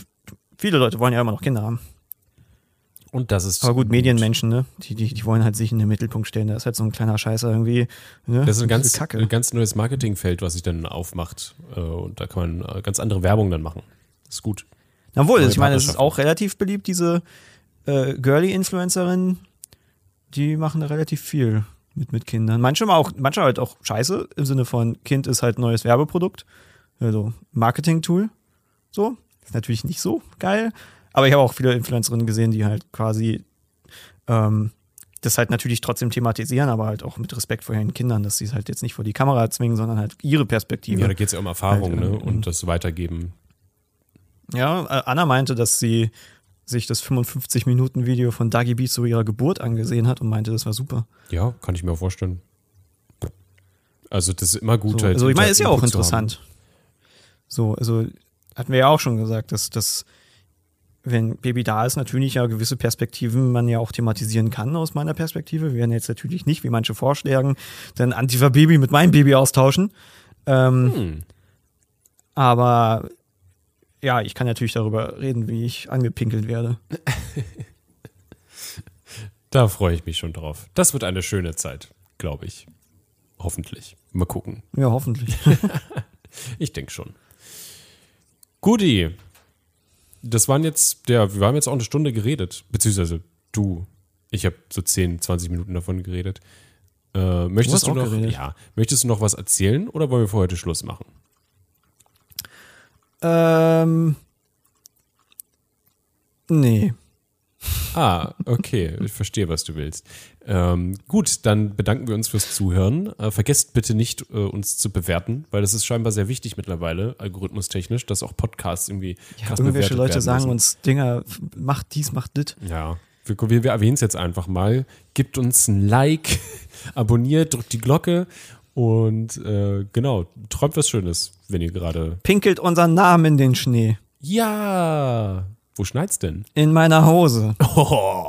viele Leute wollen ja immer noch Kinder haben. Und das ist. Aber gut, Medienmenschen, ne? Die, die, die wollen halt sich in den Mittelpunkt stellen. Da ist halt so ein kleiner Scheißer irgendwie. Ne? Das ist ein ganz, Kacke. ein ganz neues Marketingfeld, was sich dann aufmacht. Äh, Und da kann man äh, ganz andere Werbung dann machen. Das ist gut. Obwohl, neue ich meine, es ist auch relativ beliebt, diese äh, Girly-Influencerinnen, die machen da relativ viel mit, mit Kindern. Manche mal auch, manche halt auch scheiße, im Sinne von Kind ist halt ein neues Werbeprodukt. Also Marketing-Tool. So. Ist natürlich nicht so geil. Aber ich habe auch viele Influencerinnen gesehen, die halt quasi ähm, das halt natürlich trotzdem thematisieren, aber halt auch mit Respekt vor ihren Kindern, dass sie es halt jetzt nicht vor die Kamera zwingen, sondern halt ihre Perspektive. Ja, da geht es ja um Erfahrung Halt, ne? ähm, und das Weitergeben. Ja, äh, Anna meinte, dass sie sich das 55-Minuten-Video von Dagi B zu ihrer Geburt angesehen hat und meinte, das war super. Ja, kann ich mir auch vorstellen. Also, das ist immer gut. So, halt also, ich meine, ist ja auch interessant. So, also hatten wir ja auch schon gesagt, dass das, wenn Baby da ist, natürlich ja gewisse Perspektiven man ja auch thematisieren kann aus meiner Perspektive. Wir werden jetzt natürlich nicht, wie manche vorschlagen, dann Antifa-Baby mit meinem Baby austauschen. Ähm, Hm. Aber ja, ich kann natürlich darüber reden, wie ich angepinkelt werde. Da freue ich mich schon drauf. Das wird eine schöne Zeit, glaube ich. Hoffentlich. Mal gucken. Ja, hoffentlich. Ich denke schon. Guti. Das waren jetzt, ja, wir haben jetzt auch eine Stunde geredet. Beziehungsweise du. Ich habe so 10, 20 Minuten davon geredet. Äh, möchtest du, auch noch, geredet. ja, möchtest du noch was erzählen oder wollen wir für heute Schluss machen? ähm. Nee. Ah, okay, ich verstehe, was du willst. Ähm, gut, dann bedanken wir uns fürs Zuhören. Äh, vergesst bitte nicht, äh, uns zu bewerten, weil das ist scheinbar sehr wichtig mittlerweile, algorithmustechnisch, dass auch Podcasts irgendwie krass Irgendwelche Leute sagen müssen. uns Dinger, macht dies, macht das. Ja, wir, wir, wir erwähnen es jetzt einfach mal. Gebt uns ein Like, abonniert, drückt die Glocke und äh, genau, träumt was Schönes, wenn ihr gerade. Pinkelt unseren Namen in den Schnee. Ja! Wo schneit's denn? In meiner Hose. Oh,